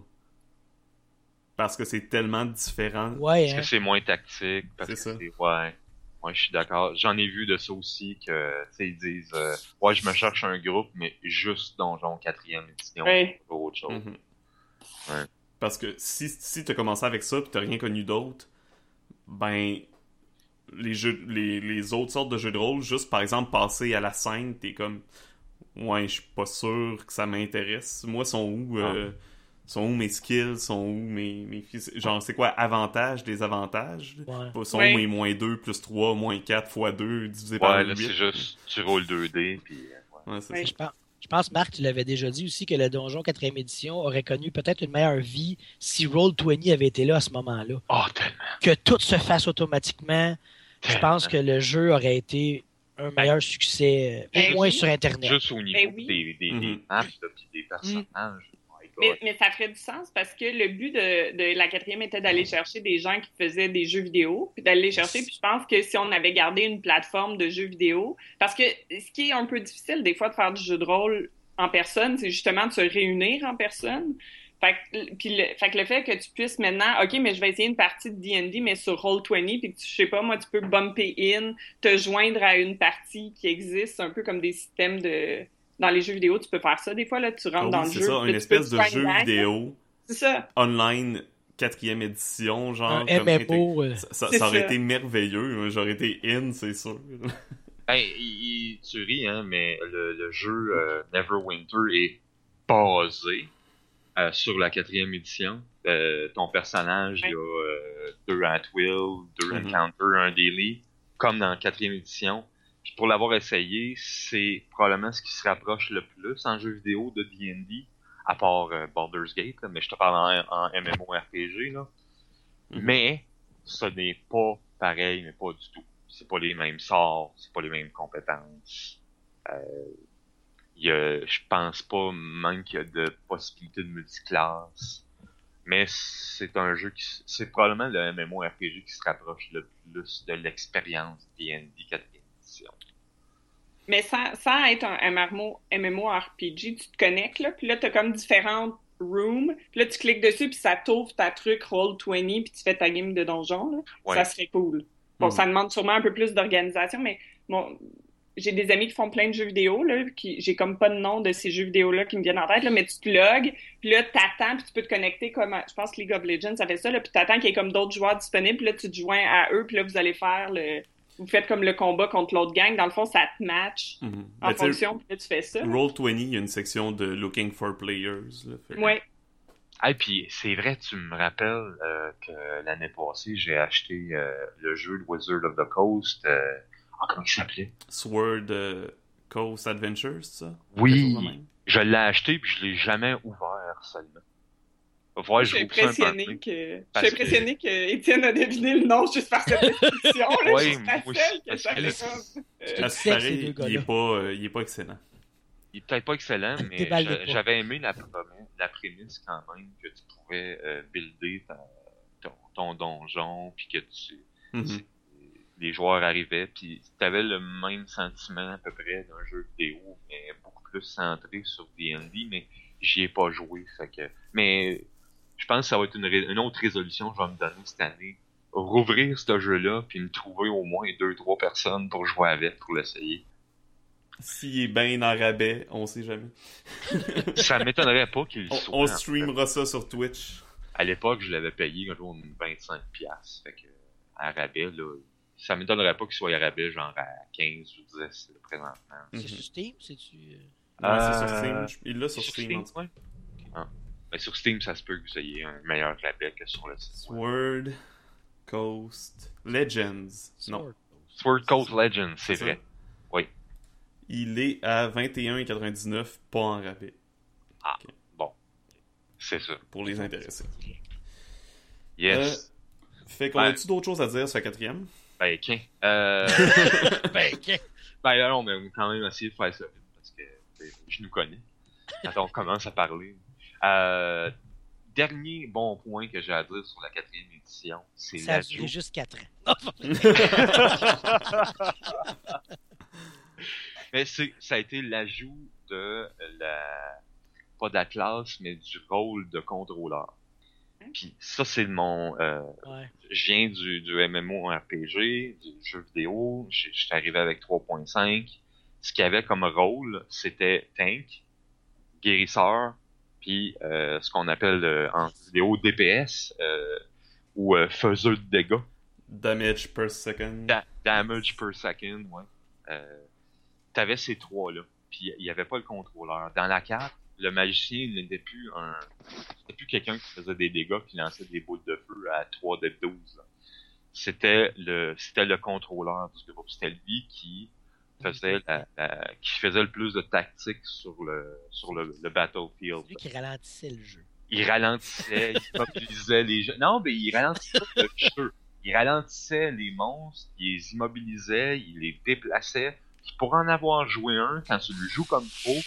Parce que c'est tellement différent. Ouais, Parce hein. que c'est moins tactique. Parce C'est que ça. c'est ouais. Ouais, je suis d'accord. J'en ai vu de ça aussi que tu sais ils disent euh, ouais je me cherche un groupe mais juste Donjon 4e édition Ouais. pas autre chose. Mhm. Ouais. Parce que si, si t'as commencé avec ça et t'as rien connu d'autre, ben les jeux les, les autres sortes de jeux de rôle, juste par exemple passer à la scène, t'es comme Ouais, je suis pas sûr que ça m'intéresse. Moi, sont où euh, sont où mes skills, sont où mes, mes genre c'est quoi avantages, désavantages? Ouais. Sont Oui. où mes moins 2 plus 3, moins 4 fois 2 divisé par Ouais, là 8? c'est juste tu roules 2D puis euh, ouais. Ouais, Oui. Je pense, je pense, Marc, tu l'avais déjà dit aussi que le Donjon 4e édition aurait connu peut-être une meilleure vie si Roll20 avait été là à ce moment-là. Oh tellement. Que tout se fasse automatiquement, je pense que le jeu aurait été un meilleur succès, euh, Ben au moins oui. sur Internet. Juste au niveau Ben oui. des, des, des Mhm. maps là, puis des personnages. Mais, ça ferait du sens parce que le but de, de la quatrième était d'aller chercher des gens qui faisaient des jeux vidéo, puis d'aller les chercher. Puis je pense que si on avait gardé une plateforme de jeux vidéo, parce que ce qui est un peu difficile des fois de faire du jeu de rôle en personne, c'est justement de se réunir en personne. Fait que, puis le, fait que le fait que tu puisses maintenant, OK, mais je vais essayer une partie de D&D, mais sur Roll20, puis que tu, je sais pas, moi, tu peux bumper in, te joindre à une partie qui existe, un peu comme des systèmes de... Dans les jeux vidéo, tu peux faire ça des fois, là, tu rentres Ah oui, dans le c'est jeu. ça, puis une espèce de jeu vidéo C'est ça. online quatrième édition, genre. Un comme MMO. euh, Ça, ça- C'est ça aurait ça. été merveilleux. Moi, J'aurais été in, c'est sûr. Hey, il- il- tu ris, hein, mais le, le jeu euh, Neverwinter est basé euh, sur la quatrième édition. Euh, ton personnage, il y a euh, deux at will, deux Mhm. encounter, un daily, comme dans la quatrième édition. Pour l'avoir essayé, c'est probablement ce qui se rapproche le plus en jeu vidéo de D&D, à part euh, Baldur's Gate, là, mais je te parle en, en MMORPG, là. Mhm. Mais ce n'est pas pareil, mais pas du tout. C'est pas les mêmes sorts, c'est pas les mêmes compétences. Euh, il y a, je pense pas même qu'il y a de possibilités de multiclasse. Mais c'est un jeu qui, c'est probablement le MMORPG qui se rapproche le plus de l'expérience D&D 4 Mais sans, sans être un MMO, MMORPG, tu te connectes, là, puis là, t'as comme différentes room, puis là, tu cliques dessus, puis ça t'ouvre ta truc Roll20, puis tu fais ta game de donjon, là. Ouais. Ça serait cool. Bon, Mhm. ça demande sûrement un peu plus d'organisation, mais bon, j'ai des amis qui font plein de jeux vidéo, là, qui, j'ai comme pas de nom de ces jeux vidéo-là qui me viennent en tête, là, mais tu te logs, puis là, t'attends, puis tu peux te connecter comme, à- je pense que League of Legends, ça fait ça, là, puis t'attends qu'il y ait comme d'autres joueurs disponibles, puis là, tu te joins à eux, puis là, vous allez faire le, vous faites comme le combat contre l'autre gang, dans le fond, ça te match Mhm. en Ben, fonction, puis là, tu fais ça. Roll20, il y a une section de Looking for Players. là, fait que- Ouais. Ah, puis c'est vrai, tu me rappelles euh, que l'année passée, j'ai acheté euh, le jeu Wizard of the Coast. euh, Ah, comment il s'appelait? Sword euh, Coast Adventures, ça? Oui. Je l'ai acheté, puis je l'ai jamais ouvert seulement. Je suis je peu. impressionné que, je suis Parce que- impressionné que Étienne a deviné le nom juste par cette description, là. Ouais, je suis la moi seule que euh, il est pas, euh, il est pas excellent. Il est peut-être pas excellent, mais j'avais aimé la, prémisse- la prémisse quand même, que tu pouvais euh, builder ta- ton, ton donjon, puis que tu, Mhm. les joueurs arrivaient, puis tu avais le même sentiment à peu près d'un jeu vidéo, mais beaucoup plus centré sur D&D, mais j'y ai pas joué, fait que... Mais je pense que ça va être une, ré- une autre résolution que je vais me donner cette année. Rouvrir ce jeu-là, puis me trouver au moins deux, trois personnes pour jouer avec, pour l'essayer. S'il est bien en rabais, on sait jamais. Ça m'étonnerait pas qu'il soit. on en fait. streamera ça sur Twitch. À l'époque, je l'avais payé un jour 25$. piastres, Fait que, à rabais, là, ça m'étonnerait pas qu'il soit à rabais, genre à 15 ou 10 là, présentement. C'est sur Steam, c'est-tu. euh, Ouais, c'est sur Euh, Steam. Il l'a sur Sur Steam. Steam, ouais. Ah. Ben, sur Steam, ça se peut que vous ayez un meilleur rabais que sur le site. Sword Coast Legends. Non, Sword. Coast Legends, c'est ça. vrai. il est à 21,99, pas en rabais, C'est ça. pour les intéressés. Yes. Fait qu'on Ouais. a-tu d'autres choses à dire sur la quatrième? Ben, qu'un. Euh... Ben, ok. ben, là, on va quand même essayer de faire ça vite, parce que je nous connais. Quand on commence à parler. Euh... Dernier bon point que j'ai à dire sur la quatrième édition, c'est Ça a l'ajout duré juste 4 ans. Mais c'est, ça a été l'ajout de la, pas de la classe, mais du rôle de contrôleur. Puis ça, c'est mon, euh, Ouais. je viens du, du MMORPG, du jeu vidéo, suis arrivé avec 3.5. Ce qu'il y avait comme rôle, c'était tank, guérisseur, puis euh, ce qu'on appelle euh, en vidéo DPS, euh, ou faiseur de dégâts. Damage per second. Da- damage per second, ouais. T'avais ces trois-là. Puis il n'y avait pas le contrôleur. Dans la carte, le magicien n'était plus un. C'était plus quelqu'un qui faisait des dégâts qui lançait des boules de feu à 3 de 12. là. C'était le c'était le contrôleur du groupe. C'était lui qui faisait la, la- qui faisait le plus de tactique sur le sur le, le battlefield. Lui qui ralentissait le jeu. Il ralentissait, il immobilisait les jeux. Non, mais il ralentissait le jeu. Il ralentissait les monstres, il les immobilisait, il les déplaçait. Puis pour en avoir joué un, quand tu le joues comme faut,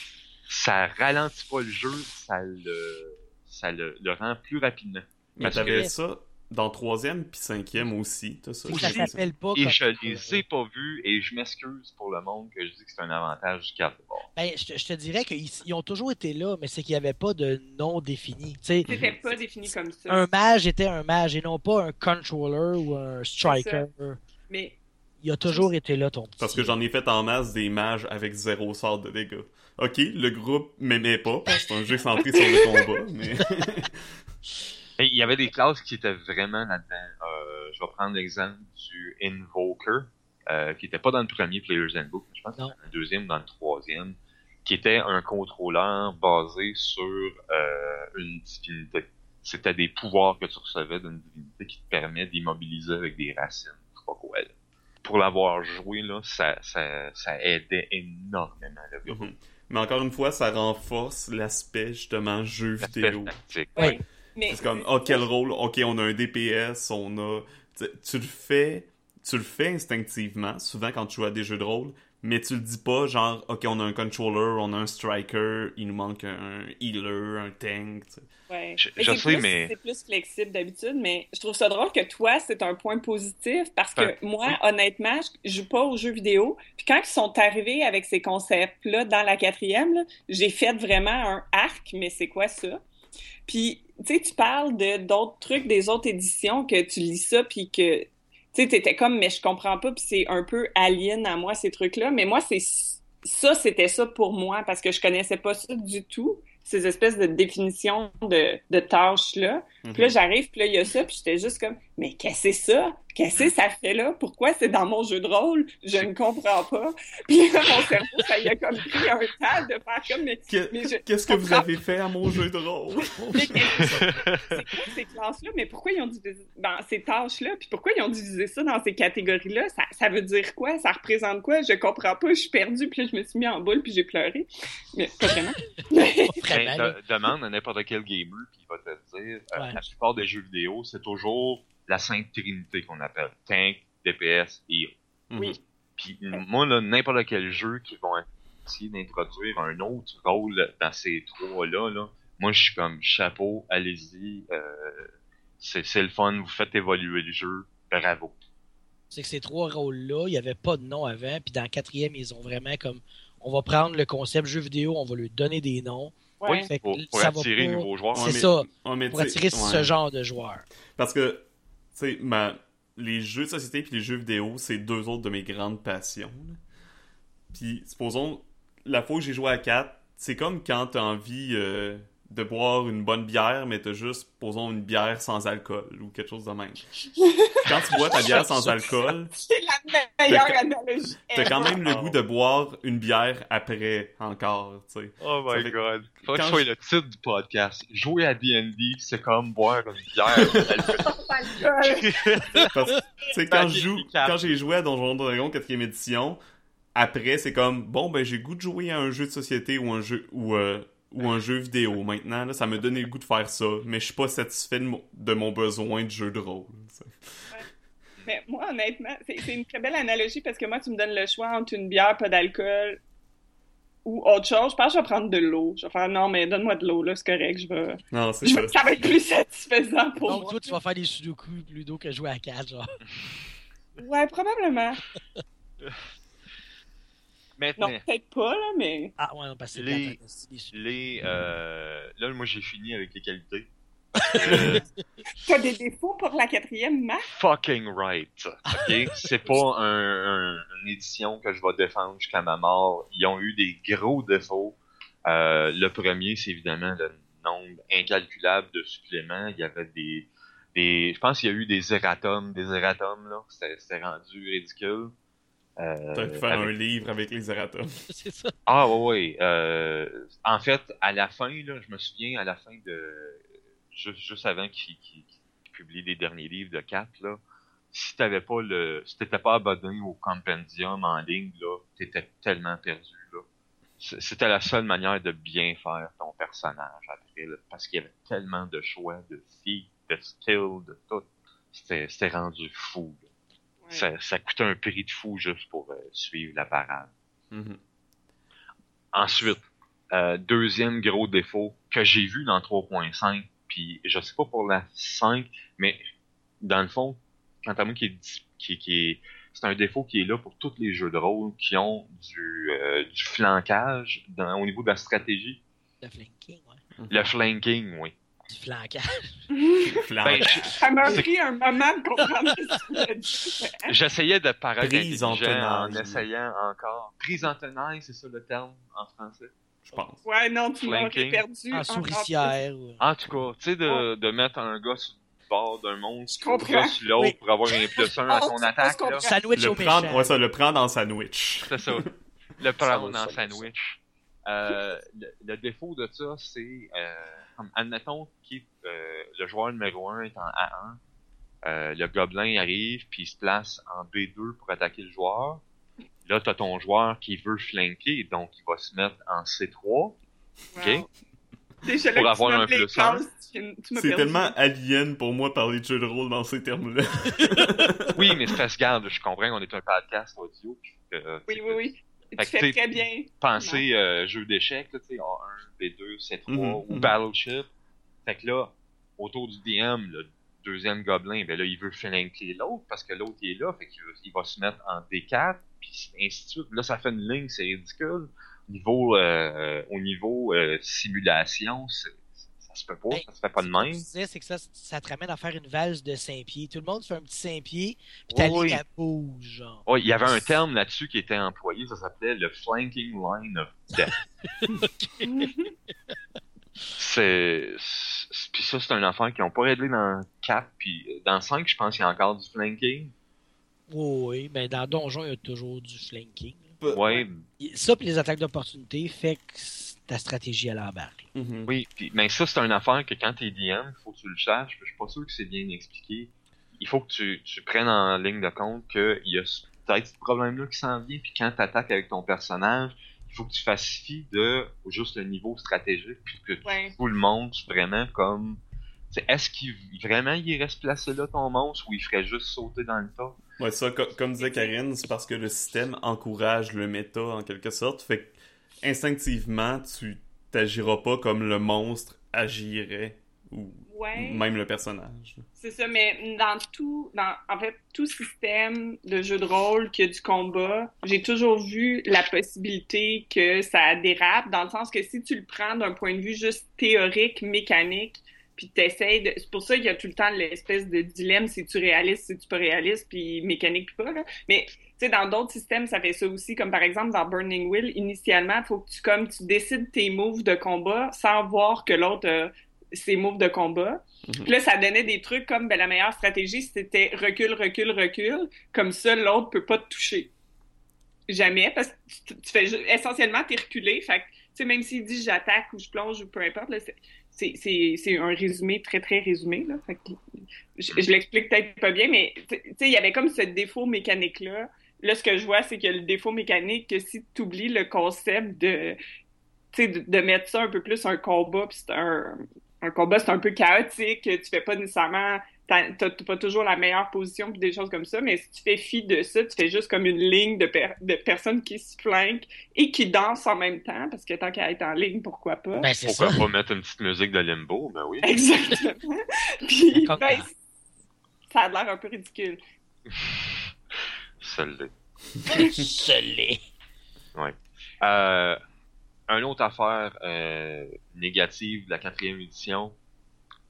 ça ralentit pas le jeu, ça le, ça le, le rend plus rapidement. Mais t'avais que- ça dans troisième puis cinquième aussi, t'as ça. Ça s'appelle pas Et je les ai pas vus, et je m'excuse pour le monde que je dis que c'est un avantage du bord. Ben, je, te- je te dirais qu'ils ils ont toujours été là, mais c'est qu'il n'y avait pas de nom défini. C'était pas défini comme ça. un mage était un mage et non pas un controller ou un striker. Mais Il a toujours été là, ton petit. Parce que j'en ai fait en masse des mages avec zéro sort de dégâts. Ok, le groupe m'aimait pas, parce que c'est un jeu centré sur le combat, mais... Et il y avait des classes qui étaient vraiment là-dedans. Euh, je vais prendre l'exemple du Invoker, euh, qui était pas dans le premier Player's Handbook, mais je pense que Non. dans le deuxième ou dans le troisième, qui était un contrôleur basé sur euh, une divinité. C'était des pouvoirs que tu recevais d'une divinité qui te permet d'immobiliser avec des racines. Je sais pas quoi. là. Pour l'avoir joué, là, ça, ça, ça aidait énormément le groupe. Mhm. Mais encore une fois, ça renforce l'aspect, justement, jeu vidéo. tactique. Ouais. ouais. Mais C'est comme, oh, quel rôle? Ok, on a un DPS, on a... Tu, tu le fais... Tu le fais instinctivement, souvent quand tu joues à des jeux de rôle, mais tu le dis pas, genre, ok, on a un controller, on a un striker, il nous manque un healer, un tank, tu sais. Ouais. Je- Mais je sais, plus- mais- C'est plus flexible d'habitude, mais je trouve ça drôle que toi, c'est un point positif parce que Ouais. moi, honnêtement, je joue pas aux jeux vidéo. Puis quand ils sont arrivés avec ces concepts-là dans la quatrième, j'ai fait vraiment un arc, mais c'est quoi ça? Puis, tu sais, tu parles de d'autres trucs des autres éditions que tu lis ça, puis que, tu sais, t'étais comme, mais je comprends pas, puis c'est un peu alien à moi, ces trucs-là. Mais moi, c'est ça, c'était ça pour moi, parce que je connaissais pas ça du tout ces espèces de définitions de, de tâches-là. Puis là, j'arrive, puis là, il y a ça, puis j'étais juste comme, mais qu'est-ce que c'est ça? Qu'est-ce que ça fait là? Pourquoi c'est dans mon jeu de rôle? Je ne comprends pas. Puis là, mon cerveau, ça y a comme pris un temps de faire comme, mais, mais je Qu'est-ce que vous avez fait à mon jeu de rôle? C'est quoi ces classes-là? Mais pourquoi ils ont divisé dans ces tâches-là? Puis pourquoi ils ont divisé ça dans ces catégories-là? Ça, ça veut dire quoi? Ça représente quoi? Je comprends pas, je suis perdue, puis là, je me suis mis en boule, puis j'ai pleuré. Mais pas vraiment. Ben, demande à n'importe quel gamer puis il va te dire euh, la plupart des jeux vidéo c'est toujours la sainte trinité qu'on appelle tank DPS et Oui. puis moi là n'importe quel jeu qui vont essayer d'introduire un autre rôle dans ces trois là là moi je suis comme chapeau allez-y euh, c'est c'est le fun vous faites évoluer le jeu bravo C'est que ces trois rôles-là, il n'y avait pas de nom avant, puis dans le quatrième, ils ont vraiment comme. On va prendre le concept jeu vidéo, on va lui donner des noms. Que pour, pour ça va attirer les nouveaux joueurs C'est ça, Ouais, mais pour attirer ce genre de joueurs. Parce que, sais, ma... les jeux de société puis les jeux vidéo, c'est deux autres de mes grandes passions. Puis, supposons, la fois où j'ai joué à 4, c'est comme quand t'as envie euh, de boire une bonne bière, mais t'as juste, posons, une bière sans alcool ou quelque chose de même. quand tu bois ta bière sans alcool, C'est la meilleure T'as- analogie. t'as quand même le Oh. goût de boire une bière après encore, tu sais. Oh my fait- god. Faut que quand ce soit je- le titre du podcast. Jouer à D&D, c'est comme boire une bière. Parce que, tu sais, quand je joue, Efficace. quand j'ai joué à Donjon Dragon 4ème édition, après, c'est comme, bon, ben, j'ai goût de jouer à un jeu de société ou un jeu, ou, euh, ou un jeu vidéo maintenant, là, ça me donnait le goût de faire ça, mais je suis pas satisfait de mon, de mon besoin de jeu de rôle. Mais moi, honnêtement, c'est c'est une très belle analogie parce que moi, tu me donnes le choix entre une bière, pas d'alcool ou autre chose. Je pense que je vais prendre de l'eau. Je vais faire non, mais donne-moi de l'eau, là, c'est correct. Je vais... Non, c'est ça. Ça va être plus satisfaisant pour Donc, moi. toi, tu vas faire des sudoku plutôt que jouer à 4, genre. Ouais, probablement. Maintenant, Non, peut-être pas, là, mais. Ah, ouais, non, parce que Les- les, euh, là, moi, j'ai fini avec les qualités. Euh, T'as des défauts pour la quatrième marque? fucking right. Ok? C'est pas un, un- une édition que je vais défendre jusqu'à ma mort. Ils ont eu des gros défauts. Euh, le premier, c'est évidemment le nombre incalculable de suppléments. Il y avait des, des je pense qu'il y a eu des erratums, des erratums là. C'était c'était rendu ridicule. Euh, T'as pu faire avec- un livre avec les erratums. c'est ça. Ah oui, oui. Euh, en fait, à la fin, là, je me souviens, à la fin de... Juste, juste avant qu'il qu'il publie les derniers livres de 4, là, si t'avais pas le... Si t'étais pas abonné au compendium en ligne, là, t'étais tellement perdu, là. C'était la seule manière de bien faire ton personnage après, là, parce qu'il y avait tellement de choix, de filles, de skills, de tout. C'était c'était rendu fou, là. Ouais. Ça, ça coûtait un prix de fou juste pour euh, suivre la parade. Mhm. Ensuite, euh, deuxième gros défaut que j'ai vu dans 3.5, puis je sais pas pour la 5, mais dans le fond, quant à moi, qui est, dis- qui, qui est, c'est un défaut qui est là pour tous les jeux de rôle qui ont du, euh, du flancage dans, au niveau de la stratégie. Le flanking, ouais. Le flanking, oui. Du flancage. Flanc. Ben, Ça m'a pris un moment de comprendre ce que tu as dit. J'essayais de paraître Prise en en essayant encore. Prise en tenaille, c'est ça le terme en français? je pense. Ouais, non, tu Flanking. perdu. En souricière. ou- En tout cas, tu sais, de, de mettre un gars sur le bord d'un monstre, sur l'autre Oui. pour avoir un plus un à Ah, son ça, attaque, là. Sandwich Le au prendre, ouais, ça, le prendre en sandwich. C'est ça. Le prendre en sandwich. Euh, le, le défaut de ça, c'est, euh, comme, admettons que euh, le joueur numéro 1 est en A1, euh, le gobelin arrive, puis il se place en B2 pour attaquer le joueur. Là, t'as ton joueur qui veut flanquer, donc il va se mettre en C3. Wow. Déjà, là, Pour avoir un plus C'est tellement alien pour moi de parler de jeux de rôle dans ces termes-là. Oui, mais parce que, regarde, je comprends qu'on est un podcast audio, puis euh, Oui, oui, oui. Fait Tu fais très bien. penser euh, jeu d'échecs, là, tu sais, A1, B2, C3 Mhm, ou mhm. Battleship. Fait que là, autour du DM, le deuxième gobelin, ben là, il veut flanquer l'autre parce que l'autre il est là, fait qu'il va se mettre en D4, puis ainsi de suite. Là, ça fait une ligne, c'est ridicule. Au niveau, euh, au niveau euh, simulation, c'est- se peut pas, Ben, ça se fait pas de Ce que même. je c'est que ça, ça te ramène à faire une valse de 5 pieds. Tout le monde fait un petit 5 pieds, puis ta Oui, ligne, bouge, genre. Il y avait un terme là-dessus qui était employé, ça s'appelait le flanking line of death. C'est. Puis ça, c'est un affaire qu'ils ont pas réglé dans 4, puis dans 5, je pense qu'il y a encore du flanking. Oui, mais dans Donjon, il y a toujours du flanking. Ouais, Ça, puis les attaques d'opportunité, fait que ta stratégie à l'embarque. là. Mhm. oui. Puis, mais ça, c'est une affaire que quand t'es DM, faut que tu le saches. puis Je suis pas sûr que c'est bien expliqué. Il faut que tu, tu prennes en ligne de compte qu'il y a ce- peut-être ce problème-là qui s'en vient, puis quand t'attaques avec ton personnage, il faut que tu fasses fi de juste le niveau stratégique, puis que tu Ouais. tout le monstre vraiment comme. c'est Est-ce qu'il vraiment il reste placé là ton monstre ou il ferait juste sauter dans le tas? Ouais, ça, co- comme disait Karine, c'est parce que le système encourage le méta en quelque sorte. Fait que instinctivement, tu t'agiras pas comme le monstre agirait ou Ouais. même le personnage. C'est ça, mais dans tout, dans, en fait, tout système de jeu de rôle qui a du combat, j'ai toujours vu la possibilité que ça dérape, dans le sens que si tu le prends d'un point de vue juste théorique, mécanique, puis t'essayes de... C'est pour ça qu'il y a tout le temps l'espèce de dilemme, si tu réalistes, si tu pas réaliste, puis mécanique, puis pas, là. Mais, tu sais, dans d'autres systèmes, ça fait ça aussi, comme par exemple dans Burning Wheel, initialement, faut que tu, comme, tu décides tes moves de combat sans voir que l'autre a ses moves de combat. Mhm. Puis là, ça donnait des trucs comme ben, la meilleure stratégie, c'était recule, recule, recule. Comme ça, l'autre peut pas te toucher. Jamais, parce que tu, tu fais essentiellement, t'es reculé. Fait que, tu sais, même s'il dit j'attaque ou je plonge ou peu importe, là, c'est- un résumé très, très résumé. Là. Que, je, l'explique peut-être pas bien, mais il y avait comme ce défaut mécanique-là. Là, ce que je vois, c'est a le défaut mécanique que si tu oublies le concept de, de, de mettre ça un peu plus un combat, puis c'est un, un combat, c'est un peu chaotique, tu fais pas nécessairement, t'as pas toujours la meilleure position puis des choses comme ça, mais si tu fais fi de ça, tu fais juste comme une ligne de, per- de personnes qui se flanquent et qui dansent en même temps, parce que tant qu'à être en ligne, pourquoi pas? Ben, Pourquoi ça. pas mettre une petite musique de limbo? Ben oui. Exactement. Puis, ben, ça a l'air un peu ridicule. Celle-là. Solé. Euh, une autre affaire euh, négative de la quatrième édition,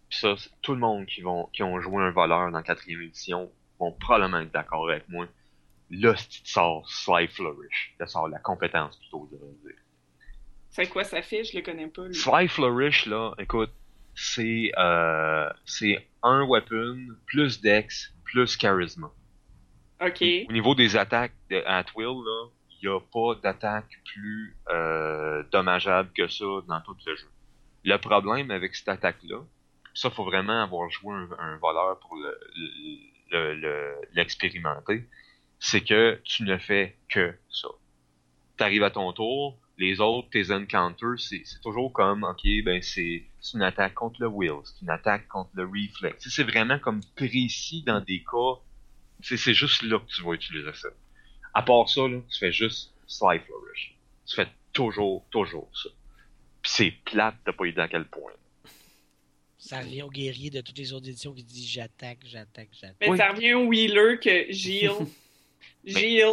pis ça, tout le monde qui, vont, qui ont joué un voleur dans la quatrième édition vont probablement être d'accord avec moi. Là, c'est tu sors Sly Flourish. Là, sort la compétence plutôt, je dire. C'est quoi ça fait? Je le connais pas, lui. Sly Flourish, là, écoute, c'est euh, c'est un weapon, plus dex, plus charisma. OK. Au niveau des attaques de at will, là, il n'y a pas d'attaque plus euh, dommageable que ça dans tout le jeu. Le problème avec cette attaque-là, ça, faut vraiment avoir joué un, un voleur pour le- le- le- l'expérimenter, c'est que tu ne fais que ça. T'arrives à ton tour, les autres, tes encounters, c'est toujours comme, ok, ben c'est une attaque contre le will, c'est une attaque contre le reflex. C'est vraiment comme précis dans des cas c'est juste là que tu vas utiliser ça. À part ça, là, tu fais juste Sly Flourish. Tu fais toujours, toujours ça. Pis c'est plate de pas idée à quel point. Ça revient au guerrier de toutes les autres éditions qui dit j'attaque, j'attaque, j'attaque. Mais Oui. ça revient au Wheeler que Gilles, Gilles,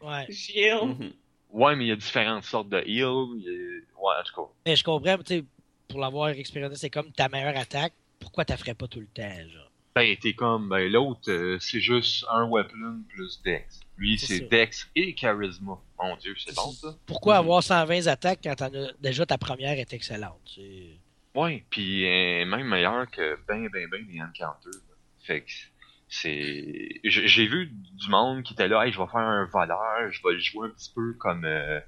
Ouais. Gilles. Mhm. Ouais, mais il y a différentes sortes de heal. a- Ouais, en tout cas. Mais je comprends, tu sais, pour l'avoir expérimenté, c'est comme ta meilleure attaque. Pourquoi t'as ferais pas tout le temps, genre? Ben, t'es comme, ben, l'autre, euh, c'est juste un weapon plus dex. Lui, C'est dex et charisma. Mon dieu, c'est bon, ça. Pourquoi Mhm. avoir 120 attaques quand t'en as... déjà ta première est excellente? c'est- Ouais, pis euh, même meilleur que ben, ben, ben des encounters. là. Fait que c'est... J'ai vu du monde qui était là, hey, je vais faire un voleur, je vais le jouer un petit peu comme... Euh,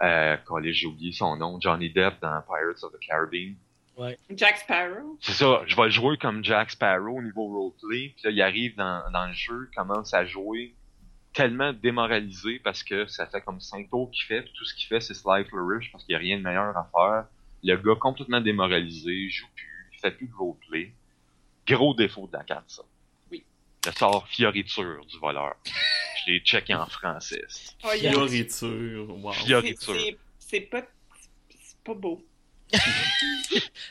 euh, j'ai oublié son nom, Johnny Depp dans Pirates of the Caribbean. Jack Sparrow? C'est ça, je vais le jouer comme Jack Sparrow au niveau roleplay, puis là, il arrive dans, dans le jeu, commence à jouer tellement démoralisé parce que ça fait comme 5 tours qu'il fait, puis tout ce qu'il fait, c'est Sly Flourish parce qu'il n'y a rien de meilleur à faire. Le gars complètement démoralisé, il joue plus, il fait plus de roleplay. Gros défaut de la carte, ça. Oui. Le sort fioriture du voleur. Je l'ai checké en français. Oh, Fioriture, wow. c'est- Fioriture. c'est- pas, c'est pas beau.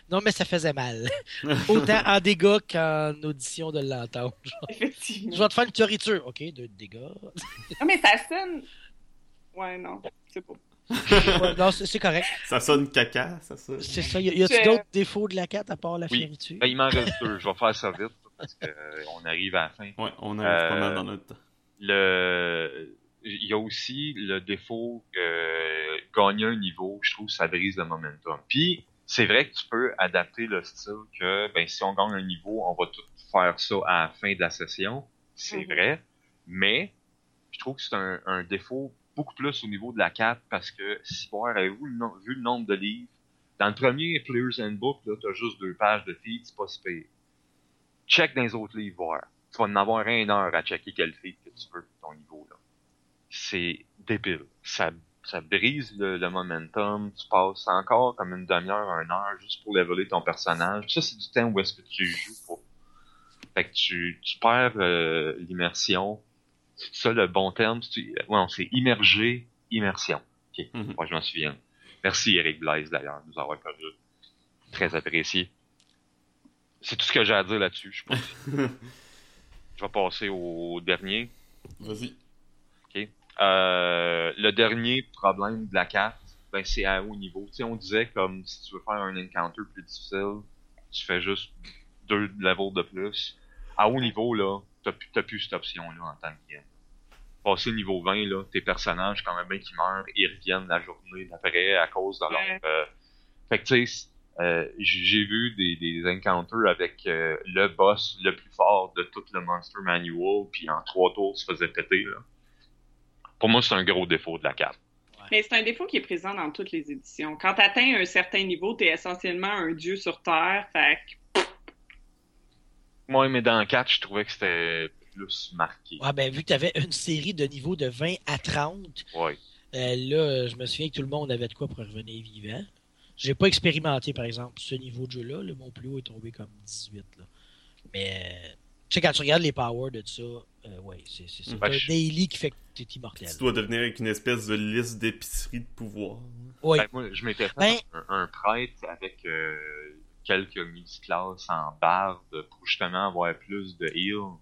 Non, mais ça faisait mal. Autant en dégâts qu'en audition de l'entendre. genre. Effectivement. Je vais te faire une fioriture. OK, de dégâts. Ah, mais ça sonne. Ouais, non, c'est pas. Ouais, non, c'est correct. Ça sonne caca, ça sonne. C'est ça. Y a- d'autres défauts de la 4 à part la Oui. fioriture? Ben, il m'en reste deux. Je vais faire ça vite parce qu'on arrive à la fin. Ouais, on arrive pas Euh, mal dans notre temps. Le, il y a aussi le défaut que gagner un niveau, je trouve, ça brise le momentum. Puis, c'est vrai que tu peux adapter le style que, ben, si on gagne un niveau, on va tout faire ça à la fin de la session. C'est Mhm. vrai. Mais, je trouve que c'est un, un défaut beaucoup plus au niveau de la 4 parce que, si vous avez-vous vu le nombre de livres, dans le premier Player's Handbook, là, t'as juste deux pages de feed, c'est pas si pire. Check dans les autres livres, voir. Tu vas en avoir une heure à checker quel feed que tu veux ton niveau, là. C'est débile. Ça, ça brise le, le momentum. Tu passes encore comme une demi-heure, une heure juste pour leveler ton personnage. Ça, c'est du temps où est-ce que tu joues pour. Fait que tu, tu perds euh, l'immersion. C'est ça le bon terme? C'est- Ouais, on s'est immergé, immersion. Mhm. moi je m'en souviens. Merci Eric Blaise d'ailleurs de nous avoir perdu. Très apprécié. C'est tout ce que j'ai à dire là-dessus, je pense. je vais passer au dernier. Vas-y. Euh, le dernier problème de la carte, ben, c'est à haut niveau. Tu sais, on disait comme si tu veux faire un encounter plus difficile, tu fais juste deux levels de plus. À haut niveau, là, t'as plus, cette option-là en tant que game. Passer niveau 20, là, tes personnages, quand même bien qu'ils meurent, ils reviennent la journée d'après à cause de leur... Ouais. euh, Fait que tu sais, euh, j'ai vu des, des encounters avec euh, le boss le plus fort de tout le Monster Manual, puis en trois tours, se faisait péter, là. Pour moi, c'est un gros défaut de la carte. Mais c'est un défaut qui est présent dans toutes les éditions. Quand tu atteins un certain niveau, tu es essentiellement un dieu sur Terre. Fait que Moi, mais dans 4, je trouvais que c'était plus marqué. Ah ben, vu que tu avais une série de niveaux de 20 à 30, Ouais. euh, là, je me souviens que tout le monde avait de quoi pour revenir vivant. J'ai pas expérimenté, par exemple, ce niveau de jeu-là. Le mon plus haut est tombé comme 18. Là. Mais, tu sais, quand tu regardes les powers de ça, euh, ouais, c'est c'est c'est Ben, un je- daily qui fait que t'es immortel. Tu dois devenir avec une espèce de liste d'épicerie de pouvoir. Oui, Ben, moi, je m'étais fait Ben- un, un prêtre avec euh, quelques multiclasses en barde pour justement avoir plus de heal.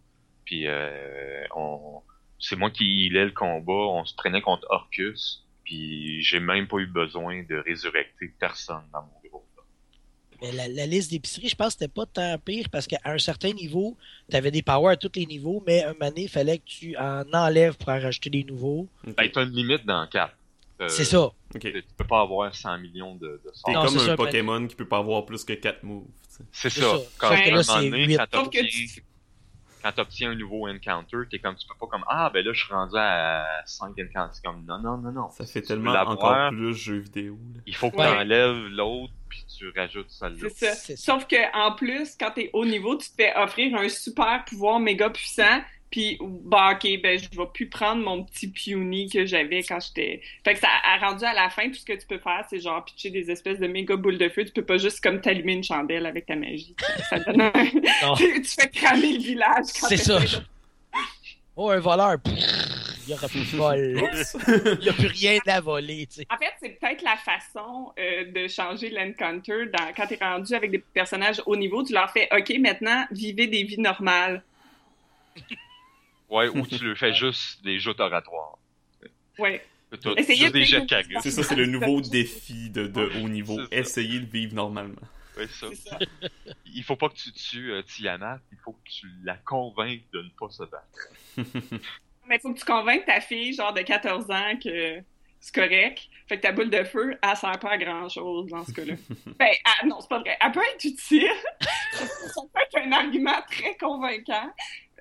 Puis euh, on, c'est moi qui healais le combat. On se prenait contre Orcus. Puis j'ai même pas eu besoin de résurrecter personne dans mon groupe. mais la, la liste d'épicerie, je pense que c'était pas tant pire parce qu'à un certain niveau, t'avais des powers à tous les niveaux, mais un moment donné, il fallait que tu en enlèves pour en rajouter des nouveaux. Ben, t'as une limite dans 4. Euh, C'est ça. Ok. Tu peux pas avoir 100 millions de, de T'es sorts. Non, comme un ça, Pokémon qui peut pas avoir plus que 4 moves. C'est ça. ça. Quand, un là, donné, t'obtiens- tu- quand t'obtiens un nouveau encounter, t'es comme, tu peux pas comme, ah, ben là, je suis rendu à 5 encounters. C'est comme, non, non, non, non. Ça fait Tu tellement encore plus jeux vidéo. là. Il faut que Ouais. t'enlèves l'autre, puis tu rajoutes celle-là. ça. C'est ça. Sauf que en plus, quand t'es haut niveau, tu te fais offrir un super pouvoir méga puissant. Puis, bah, ok, ben, je vais plus prendre mon petit puny que j'avais quand j'étais. Fait que ça a rendu à la fin, tout ce que tu peux faire, c'est genre pitcher des espèces de méga boules de feu. Tu peux pas juste comme t'allumer une chandelle avec ta magie. Ça donne un... Tu fais cramer le village quand C'est ça. Oh, un voleur, il y aura plus de vol. Il n'y a plus rien à voler, tu sais. En fait, c'est peut-être la façon euh, de changer l'encounter dans... quand t'es rendu avec des personnages haut niveau. Tu leur fais, OK, maintenant, vivez des vies normales. Ouais, ou tu le fais juste des jeux oratoires. Ouais. Essayez des vivre jets de. C'est ça, c'est le nouveau défi de, de haut niveau. Essayez de vivre normalement. Ouais, ça. C'est ça. Il faut pas que tu tues euh, Tiamat, il faut que tu la convainques de ne pas se battre. Mais il faut que tu convainques ta fille, genre de 14 ans, que c'est correct. Fait que ta boule de feu, elle sert pas à grand-chose dans ce cas-là. ben, ah, non, c'est pas vrai. Elle peut être utile. ça peut être un argument très convaincant.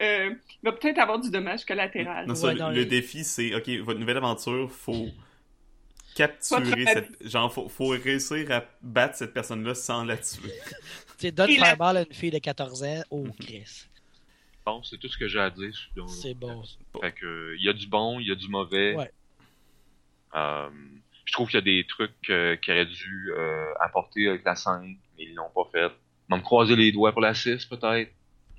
Euh, il va peut-être avoir du dommage collatéral. Non, ça, Ouais, le, défi, c'est, ok, votre nouvelle aventure, faut capturer cette... Genre, faut, faut réussir à battre cette personne-là sans la tuer. Tu sais, donne la- Fireball à une fille de 14 ans, oh, Chris. Bon, c'est tout ce que j'ai à dire. C'est bon. Fait que, il y a du bon, il y a du mauvais. Ouais. Euh, je trouve qu'il y a des trucs euh, qu'ils auraient dû euh, apporter avec la 5, mais ils l'ont pas fait. Ils vont me croiser les doigts pour la 6, peut-être.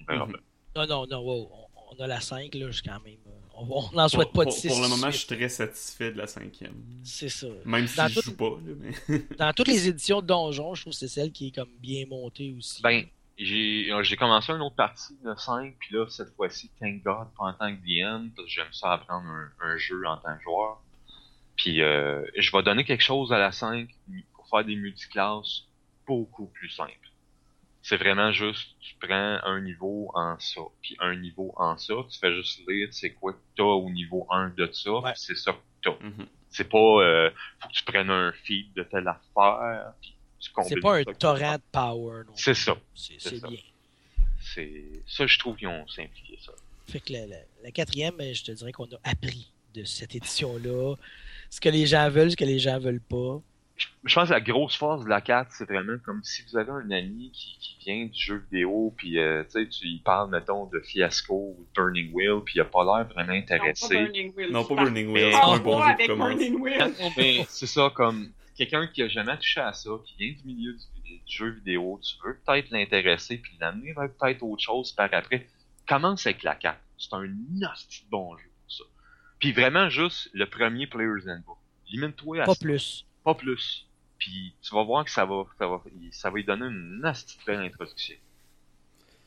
On Mhm. Non, non, non, wow, on, on a la 5, là, je- quand même. euh, On n'en souhaite Pour, pas de pour- 6. pour le moment, je suis très satisfait de la cinquième. C'est ça. Même si Dans je tout- joue pas, là, mais... Dans toutes les éditions de Donjon, je trouve que c'est celle qui est comme bien montée aussi. Ben, j'ai euh, j'ai commencé une autre partie de 5, puis là, cette fois-ci, thank God, pas en tant que DM, parce que j'aime ça apprendre un, un jeu en tant que joueur. Puis euh, je vais donner quelque chose à la 5 pour faire des multiclasses beaucoup plus simples. C'est vraiment juste, tu prends un niveau en ça, puis un niveau en ça, tu fais juste lire c'est quoi que t'as au niveau 1 de ça, Ouais. c'est ça que t'as. Mhm. C'est pas, euh, faut que tu prennes un feed de telle affaire, puis tu C'est pas un torrent de power. non C'est ça. C'est bien. C'est, ça, je trouve qu'ils ont simplifié ça. Fait que la, la- la quatrième, euh, je te dirais qu'on a appris de cette édition-là. Ce que les gens veulent, ce que les gens veulent pas. Je je pense que la grosse force de la 4, c'est vraiment comme si vous avez un ami qui, qui vient du jeu vidéo, puis euh, tu sais, tu y parles, mettons, de Fiasco ou Turning Wheel, puis il a pas l'air vraiment Non, pas intéressé. Burning Wheel. Non, pas Burning Mais- Wheel, c'est un bon jeu. Burning Wheel. Mais c'est ça, comme quelqu'un qui a jamais touché à ça, qui vient du milieu du, du jeu vidéo, tu veux peut-être l'intéresser, puis l'amener vers peut-être autre chose par après. Commence avec la 4. C'est un nasty de bon jeu pour ça. Puis vraiment juste le premier Player's Handbook. Limite-toi à Pas ça. plus. Pas plus. Puis tu vas voir que ça va, ça va, ça va lui donner une nasty belle introduction.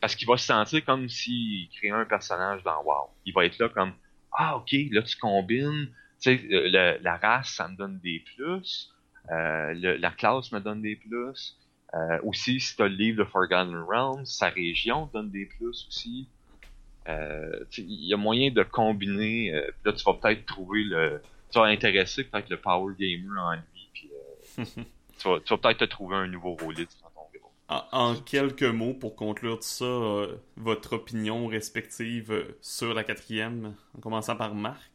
Parce qu'il va se sentir comme s'il créait un personnage dans WoW. Il va être là comme ah ok là tu combines, tu sais euh, la race ça me donne des plus, euh, la classe me donne des plus. Euh, aussi si t'as le livre de Forgotten Realms, sa région donne des plus aussi. Tu il y a moyen de combiner. là tu vas peut-être trouver le, tu vas intéresser peut-être le power gamer en lui. Tu vas, peut-être te trouver un nouveau rôliste dans ton bureau. En, en quelques mots, pour conclure tout ça, euh, votre opinion respective euh, sur la quatrième, en commençant par Marc?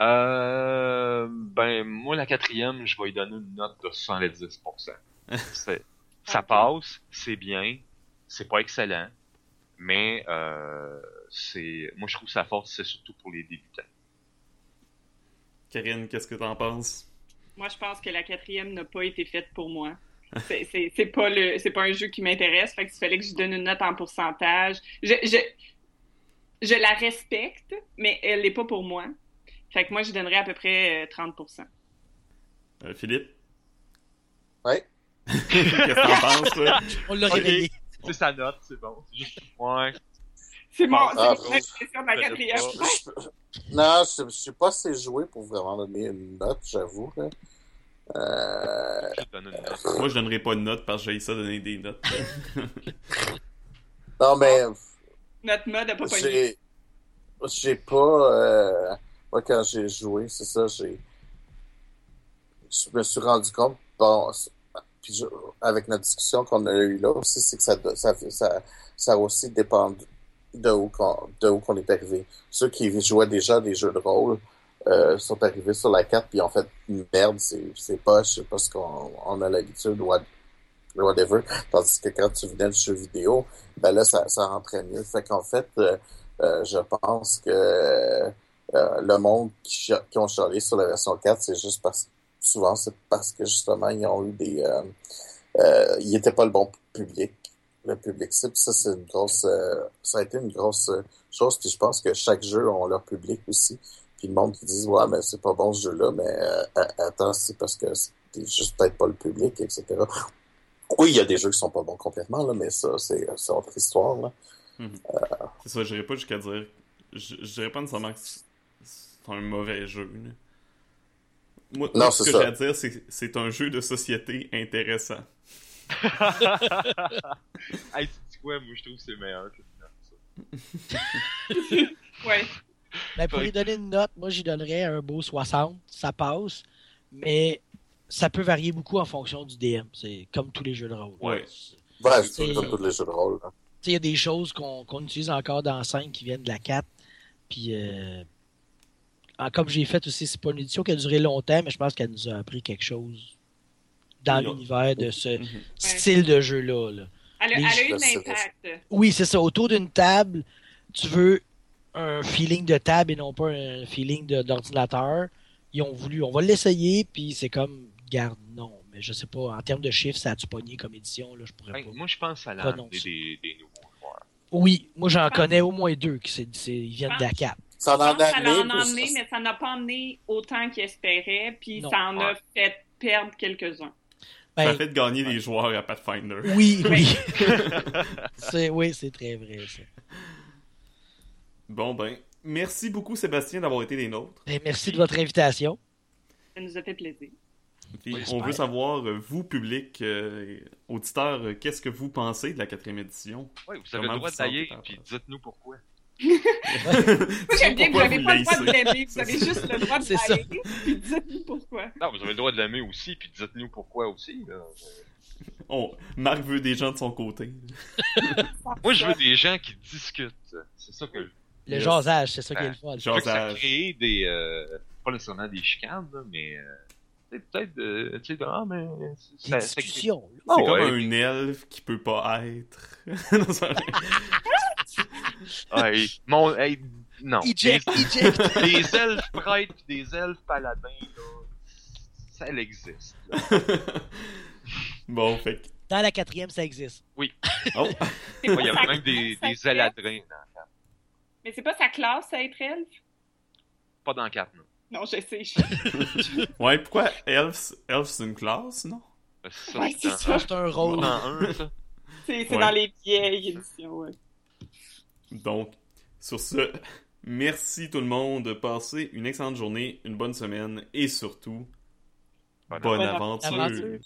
Euh, ben, moi, la quatrième, je vais lui donner une note de 70%. C'est- ça Ok. passe, c'est bien, c'est pas excellent, mais euh, c'est, moi, je trouve que sa force, c'est surtout pour les débutants. Karine, qu'est-ce que t'en penses? Moi, je pense que la quatrième n'a pas été faite pour moi. C'est- pas le, c'est pas un jeu qui m'intéresse. Fait qu'il fallait que je donne une note en pourcentage. Je, je, je la respecte, mais elle n'est pas pour moi. Fait que moi, je donnerais à peu près euh, 30%. Euh, Philippe? Ouais. qu'est-ce que t'en penses? On l'a réveillé. C'est sa note, c'est bon. C'est juste, ouais. C'est mon, Ah, c'est mon impression de la je- quatrième. Je- je- non, je, je suis pas assez joué pour vraiment donner une note, j'avoue. Euh, note. Moi, je donnerais pas de note parce que j'ai ça donner des notes. non, mais Notre mode a pas pogné. j'ai, pas. euh, moi, quand j'ai joué, c'est ça, j'ai. Je me suis rendu compte, bon, puis je- avec notre discussion qu'on a eue là aussi, c'est que ça, ça, ça, ça aussi dépend de où qu'on, qu'on est arrivé. Ceux qui jouaient déjà des jeux de rôle euh, sont arrivés sur la carte puis ont fait merde, c'est, c'est pas, ce qu'on on a l'habitude, what- whatever. Tandis que quand tu venais du jeu vidéo, ben là, ça, ça rentrait mieux. Fait qu'en fait, euh, euh, je pense que euh, le monde qui, qui ont chialé sur la version 4, c'est juste parce souvent c'est parce que justement ils ont eu des euh, ils étaient pas le bon public le public cible ça c'est une grosse euh, ça a été une grosse euh, chose puis je pense que chaque jeu a leur public aussi puis le monde qui dit ouais mais c'est pas bon ce jeu là mais euh, attends c'est parce que c'est juste peut-être pas le public etc oui il y a des jeux qui sont pas bons complètement là mais ça c'est c'est autre histoire là C'est ça, j'irais pas jusqu'à dire. Je dirais pas nécessairement que c'est un mauvais jeu. là. Moi, Non, ce que j'ai à dire, c'est c'est un jeu de société intéressant. Hey, tu quoi, moi, je trouve que c'est meilleur que ça. Ouais. Ben, pour lui donner une note, moi, j'y donnerais un beau 60. Ça passe. Mais ça peut varier beaucoup en fonction du DM. C'est comme tous les jeux de rôle. Ouais. Ouais C'est- comme tous les jeux de rôle sais, il y a des choses qu'on qu'on utilise encore dans 5 qui viennent de la 4. Puis, euh, ah, comme j'ai fait aussi, c'est pas une édition qui a duré longtemps, mais je pense qu'elle nous a appris quelque chose dans l'univers de ce Mhm. style de jeu-là. là. Elle, a- Les elle a eu de l'impact. Oui, c'est ça. Autour d'une table, tu veux un feeling de table et non pas un feeling d'ordinateur. Ils ont voulu, on va l'essayer, puis c'est comme, garde, non. Mais je sais pas, en termes de chiffres, ça a-tu pogné comme édition, là, je pourrais pas. moi, je pense à la des, des nouveaux joueurs. Oui, moi j'en connais au moins deux qui ils viennent de la cap. ça en a emmené, ça- mais ça n'a pas emmené autant qu'il espérait, puis Non. ça en a fait perdre quelques-uns. Ça Ben, a fait gagner des joueurs à Pathfinder. oui, oui. c'est, oui, c'est très vrai, ça. Bon ben, merci beaucoup Sébastien d'avoir été des nôtres. Ben, merci de votre invitation. Ça nous a fait plaisir. Puis, On veut savoir, euh, vous, public, euh, auditeurs, euh, qu'est-ce que vous pensez de la quatrième édition? Ouais, vous avez Comment le droit rapport puis ça? dites-nous pourquoi. Moi, j'aime bien que vous n'avez pas le droit de l'aimer. Vous avez juste le droit de C'est ça. l'aimer. Puis dites-nous pourquoi. Non, vous avez le droit de l'aimer aussi, puis dites-nous pourquoi aussi. Là. On- Marc veut des gens de son côté. Moi, je veux des gens qui discutent. C'est ça que je Le Yes. jasage, c'est ça qui est le fun. Veux que ça crée des. euh, pas nécessairement des chicanes, là, mais. euh, c'est peut-être. euh, tu sais, de, ah, mais. Des ça- ça crée- discussions. là. Ah C'est comme ouais. un elfe qui peut pas être. Ouais, mon, hey, non. Eject, eject. Des, des elfes prêtres pis des elfes paladins, là, ça existe. là. bon, fait que- Dans la quatrième, ça existe. Oh! C'est Ouais, Il y a sa même des, des eladrins dans Mais c'est pas sa classe, ça, être elfe? Pas dans 4, non. Non, je sais. je- Ouais, pourquoi elf, elf c'est une classe, non? C'est ça, Ouais, c'est c'est dans, ça. C'est un rôle. dans un, ça. C'est c'est Ouais. dans les vieilles éditions, ouais. Donc, sur ce, merci tout le monde. Passez une excellente journée, une bonne semaine et surtout, Bonne bonne Bonne aventure. aventure.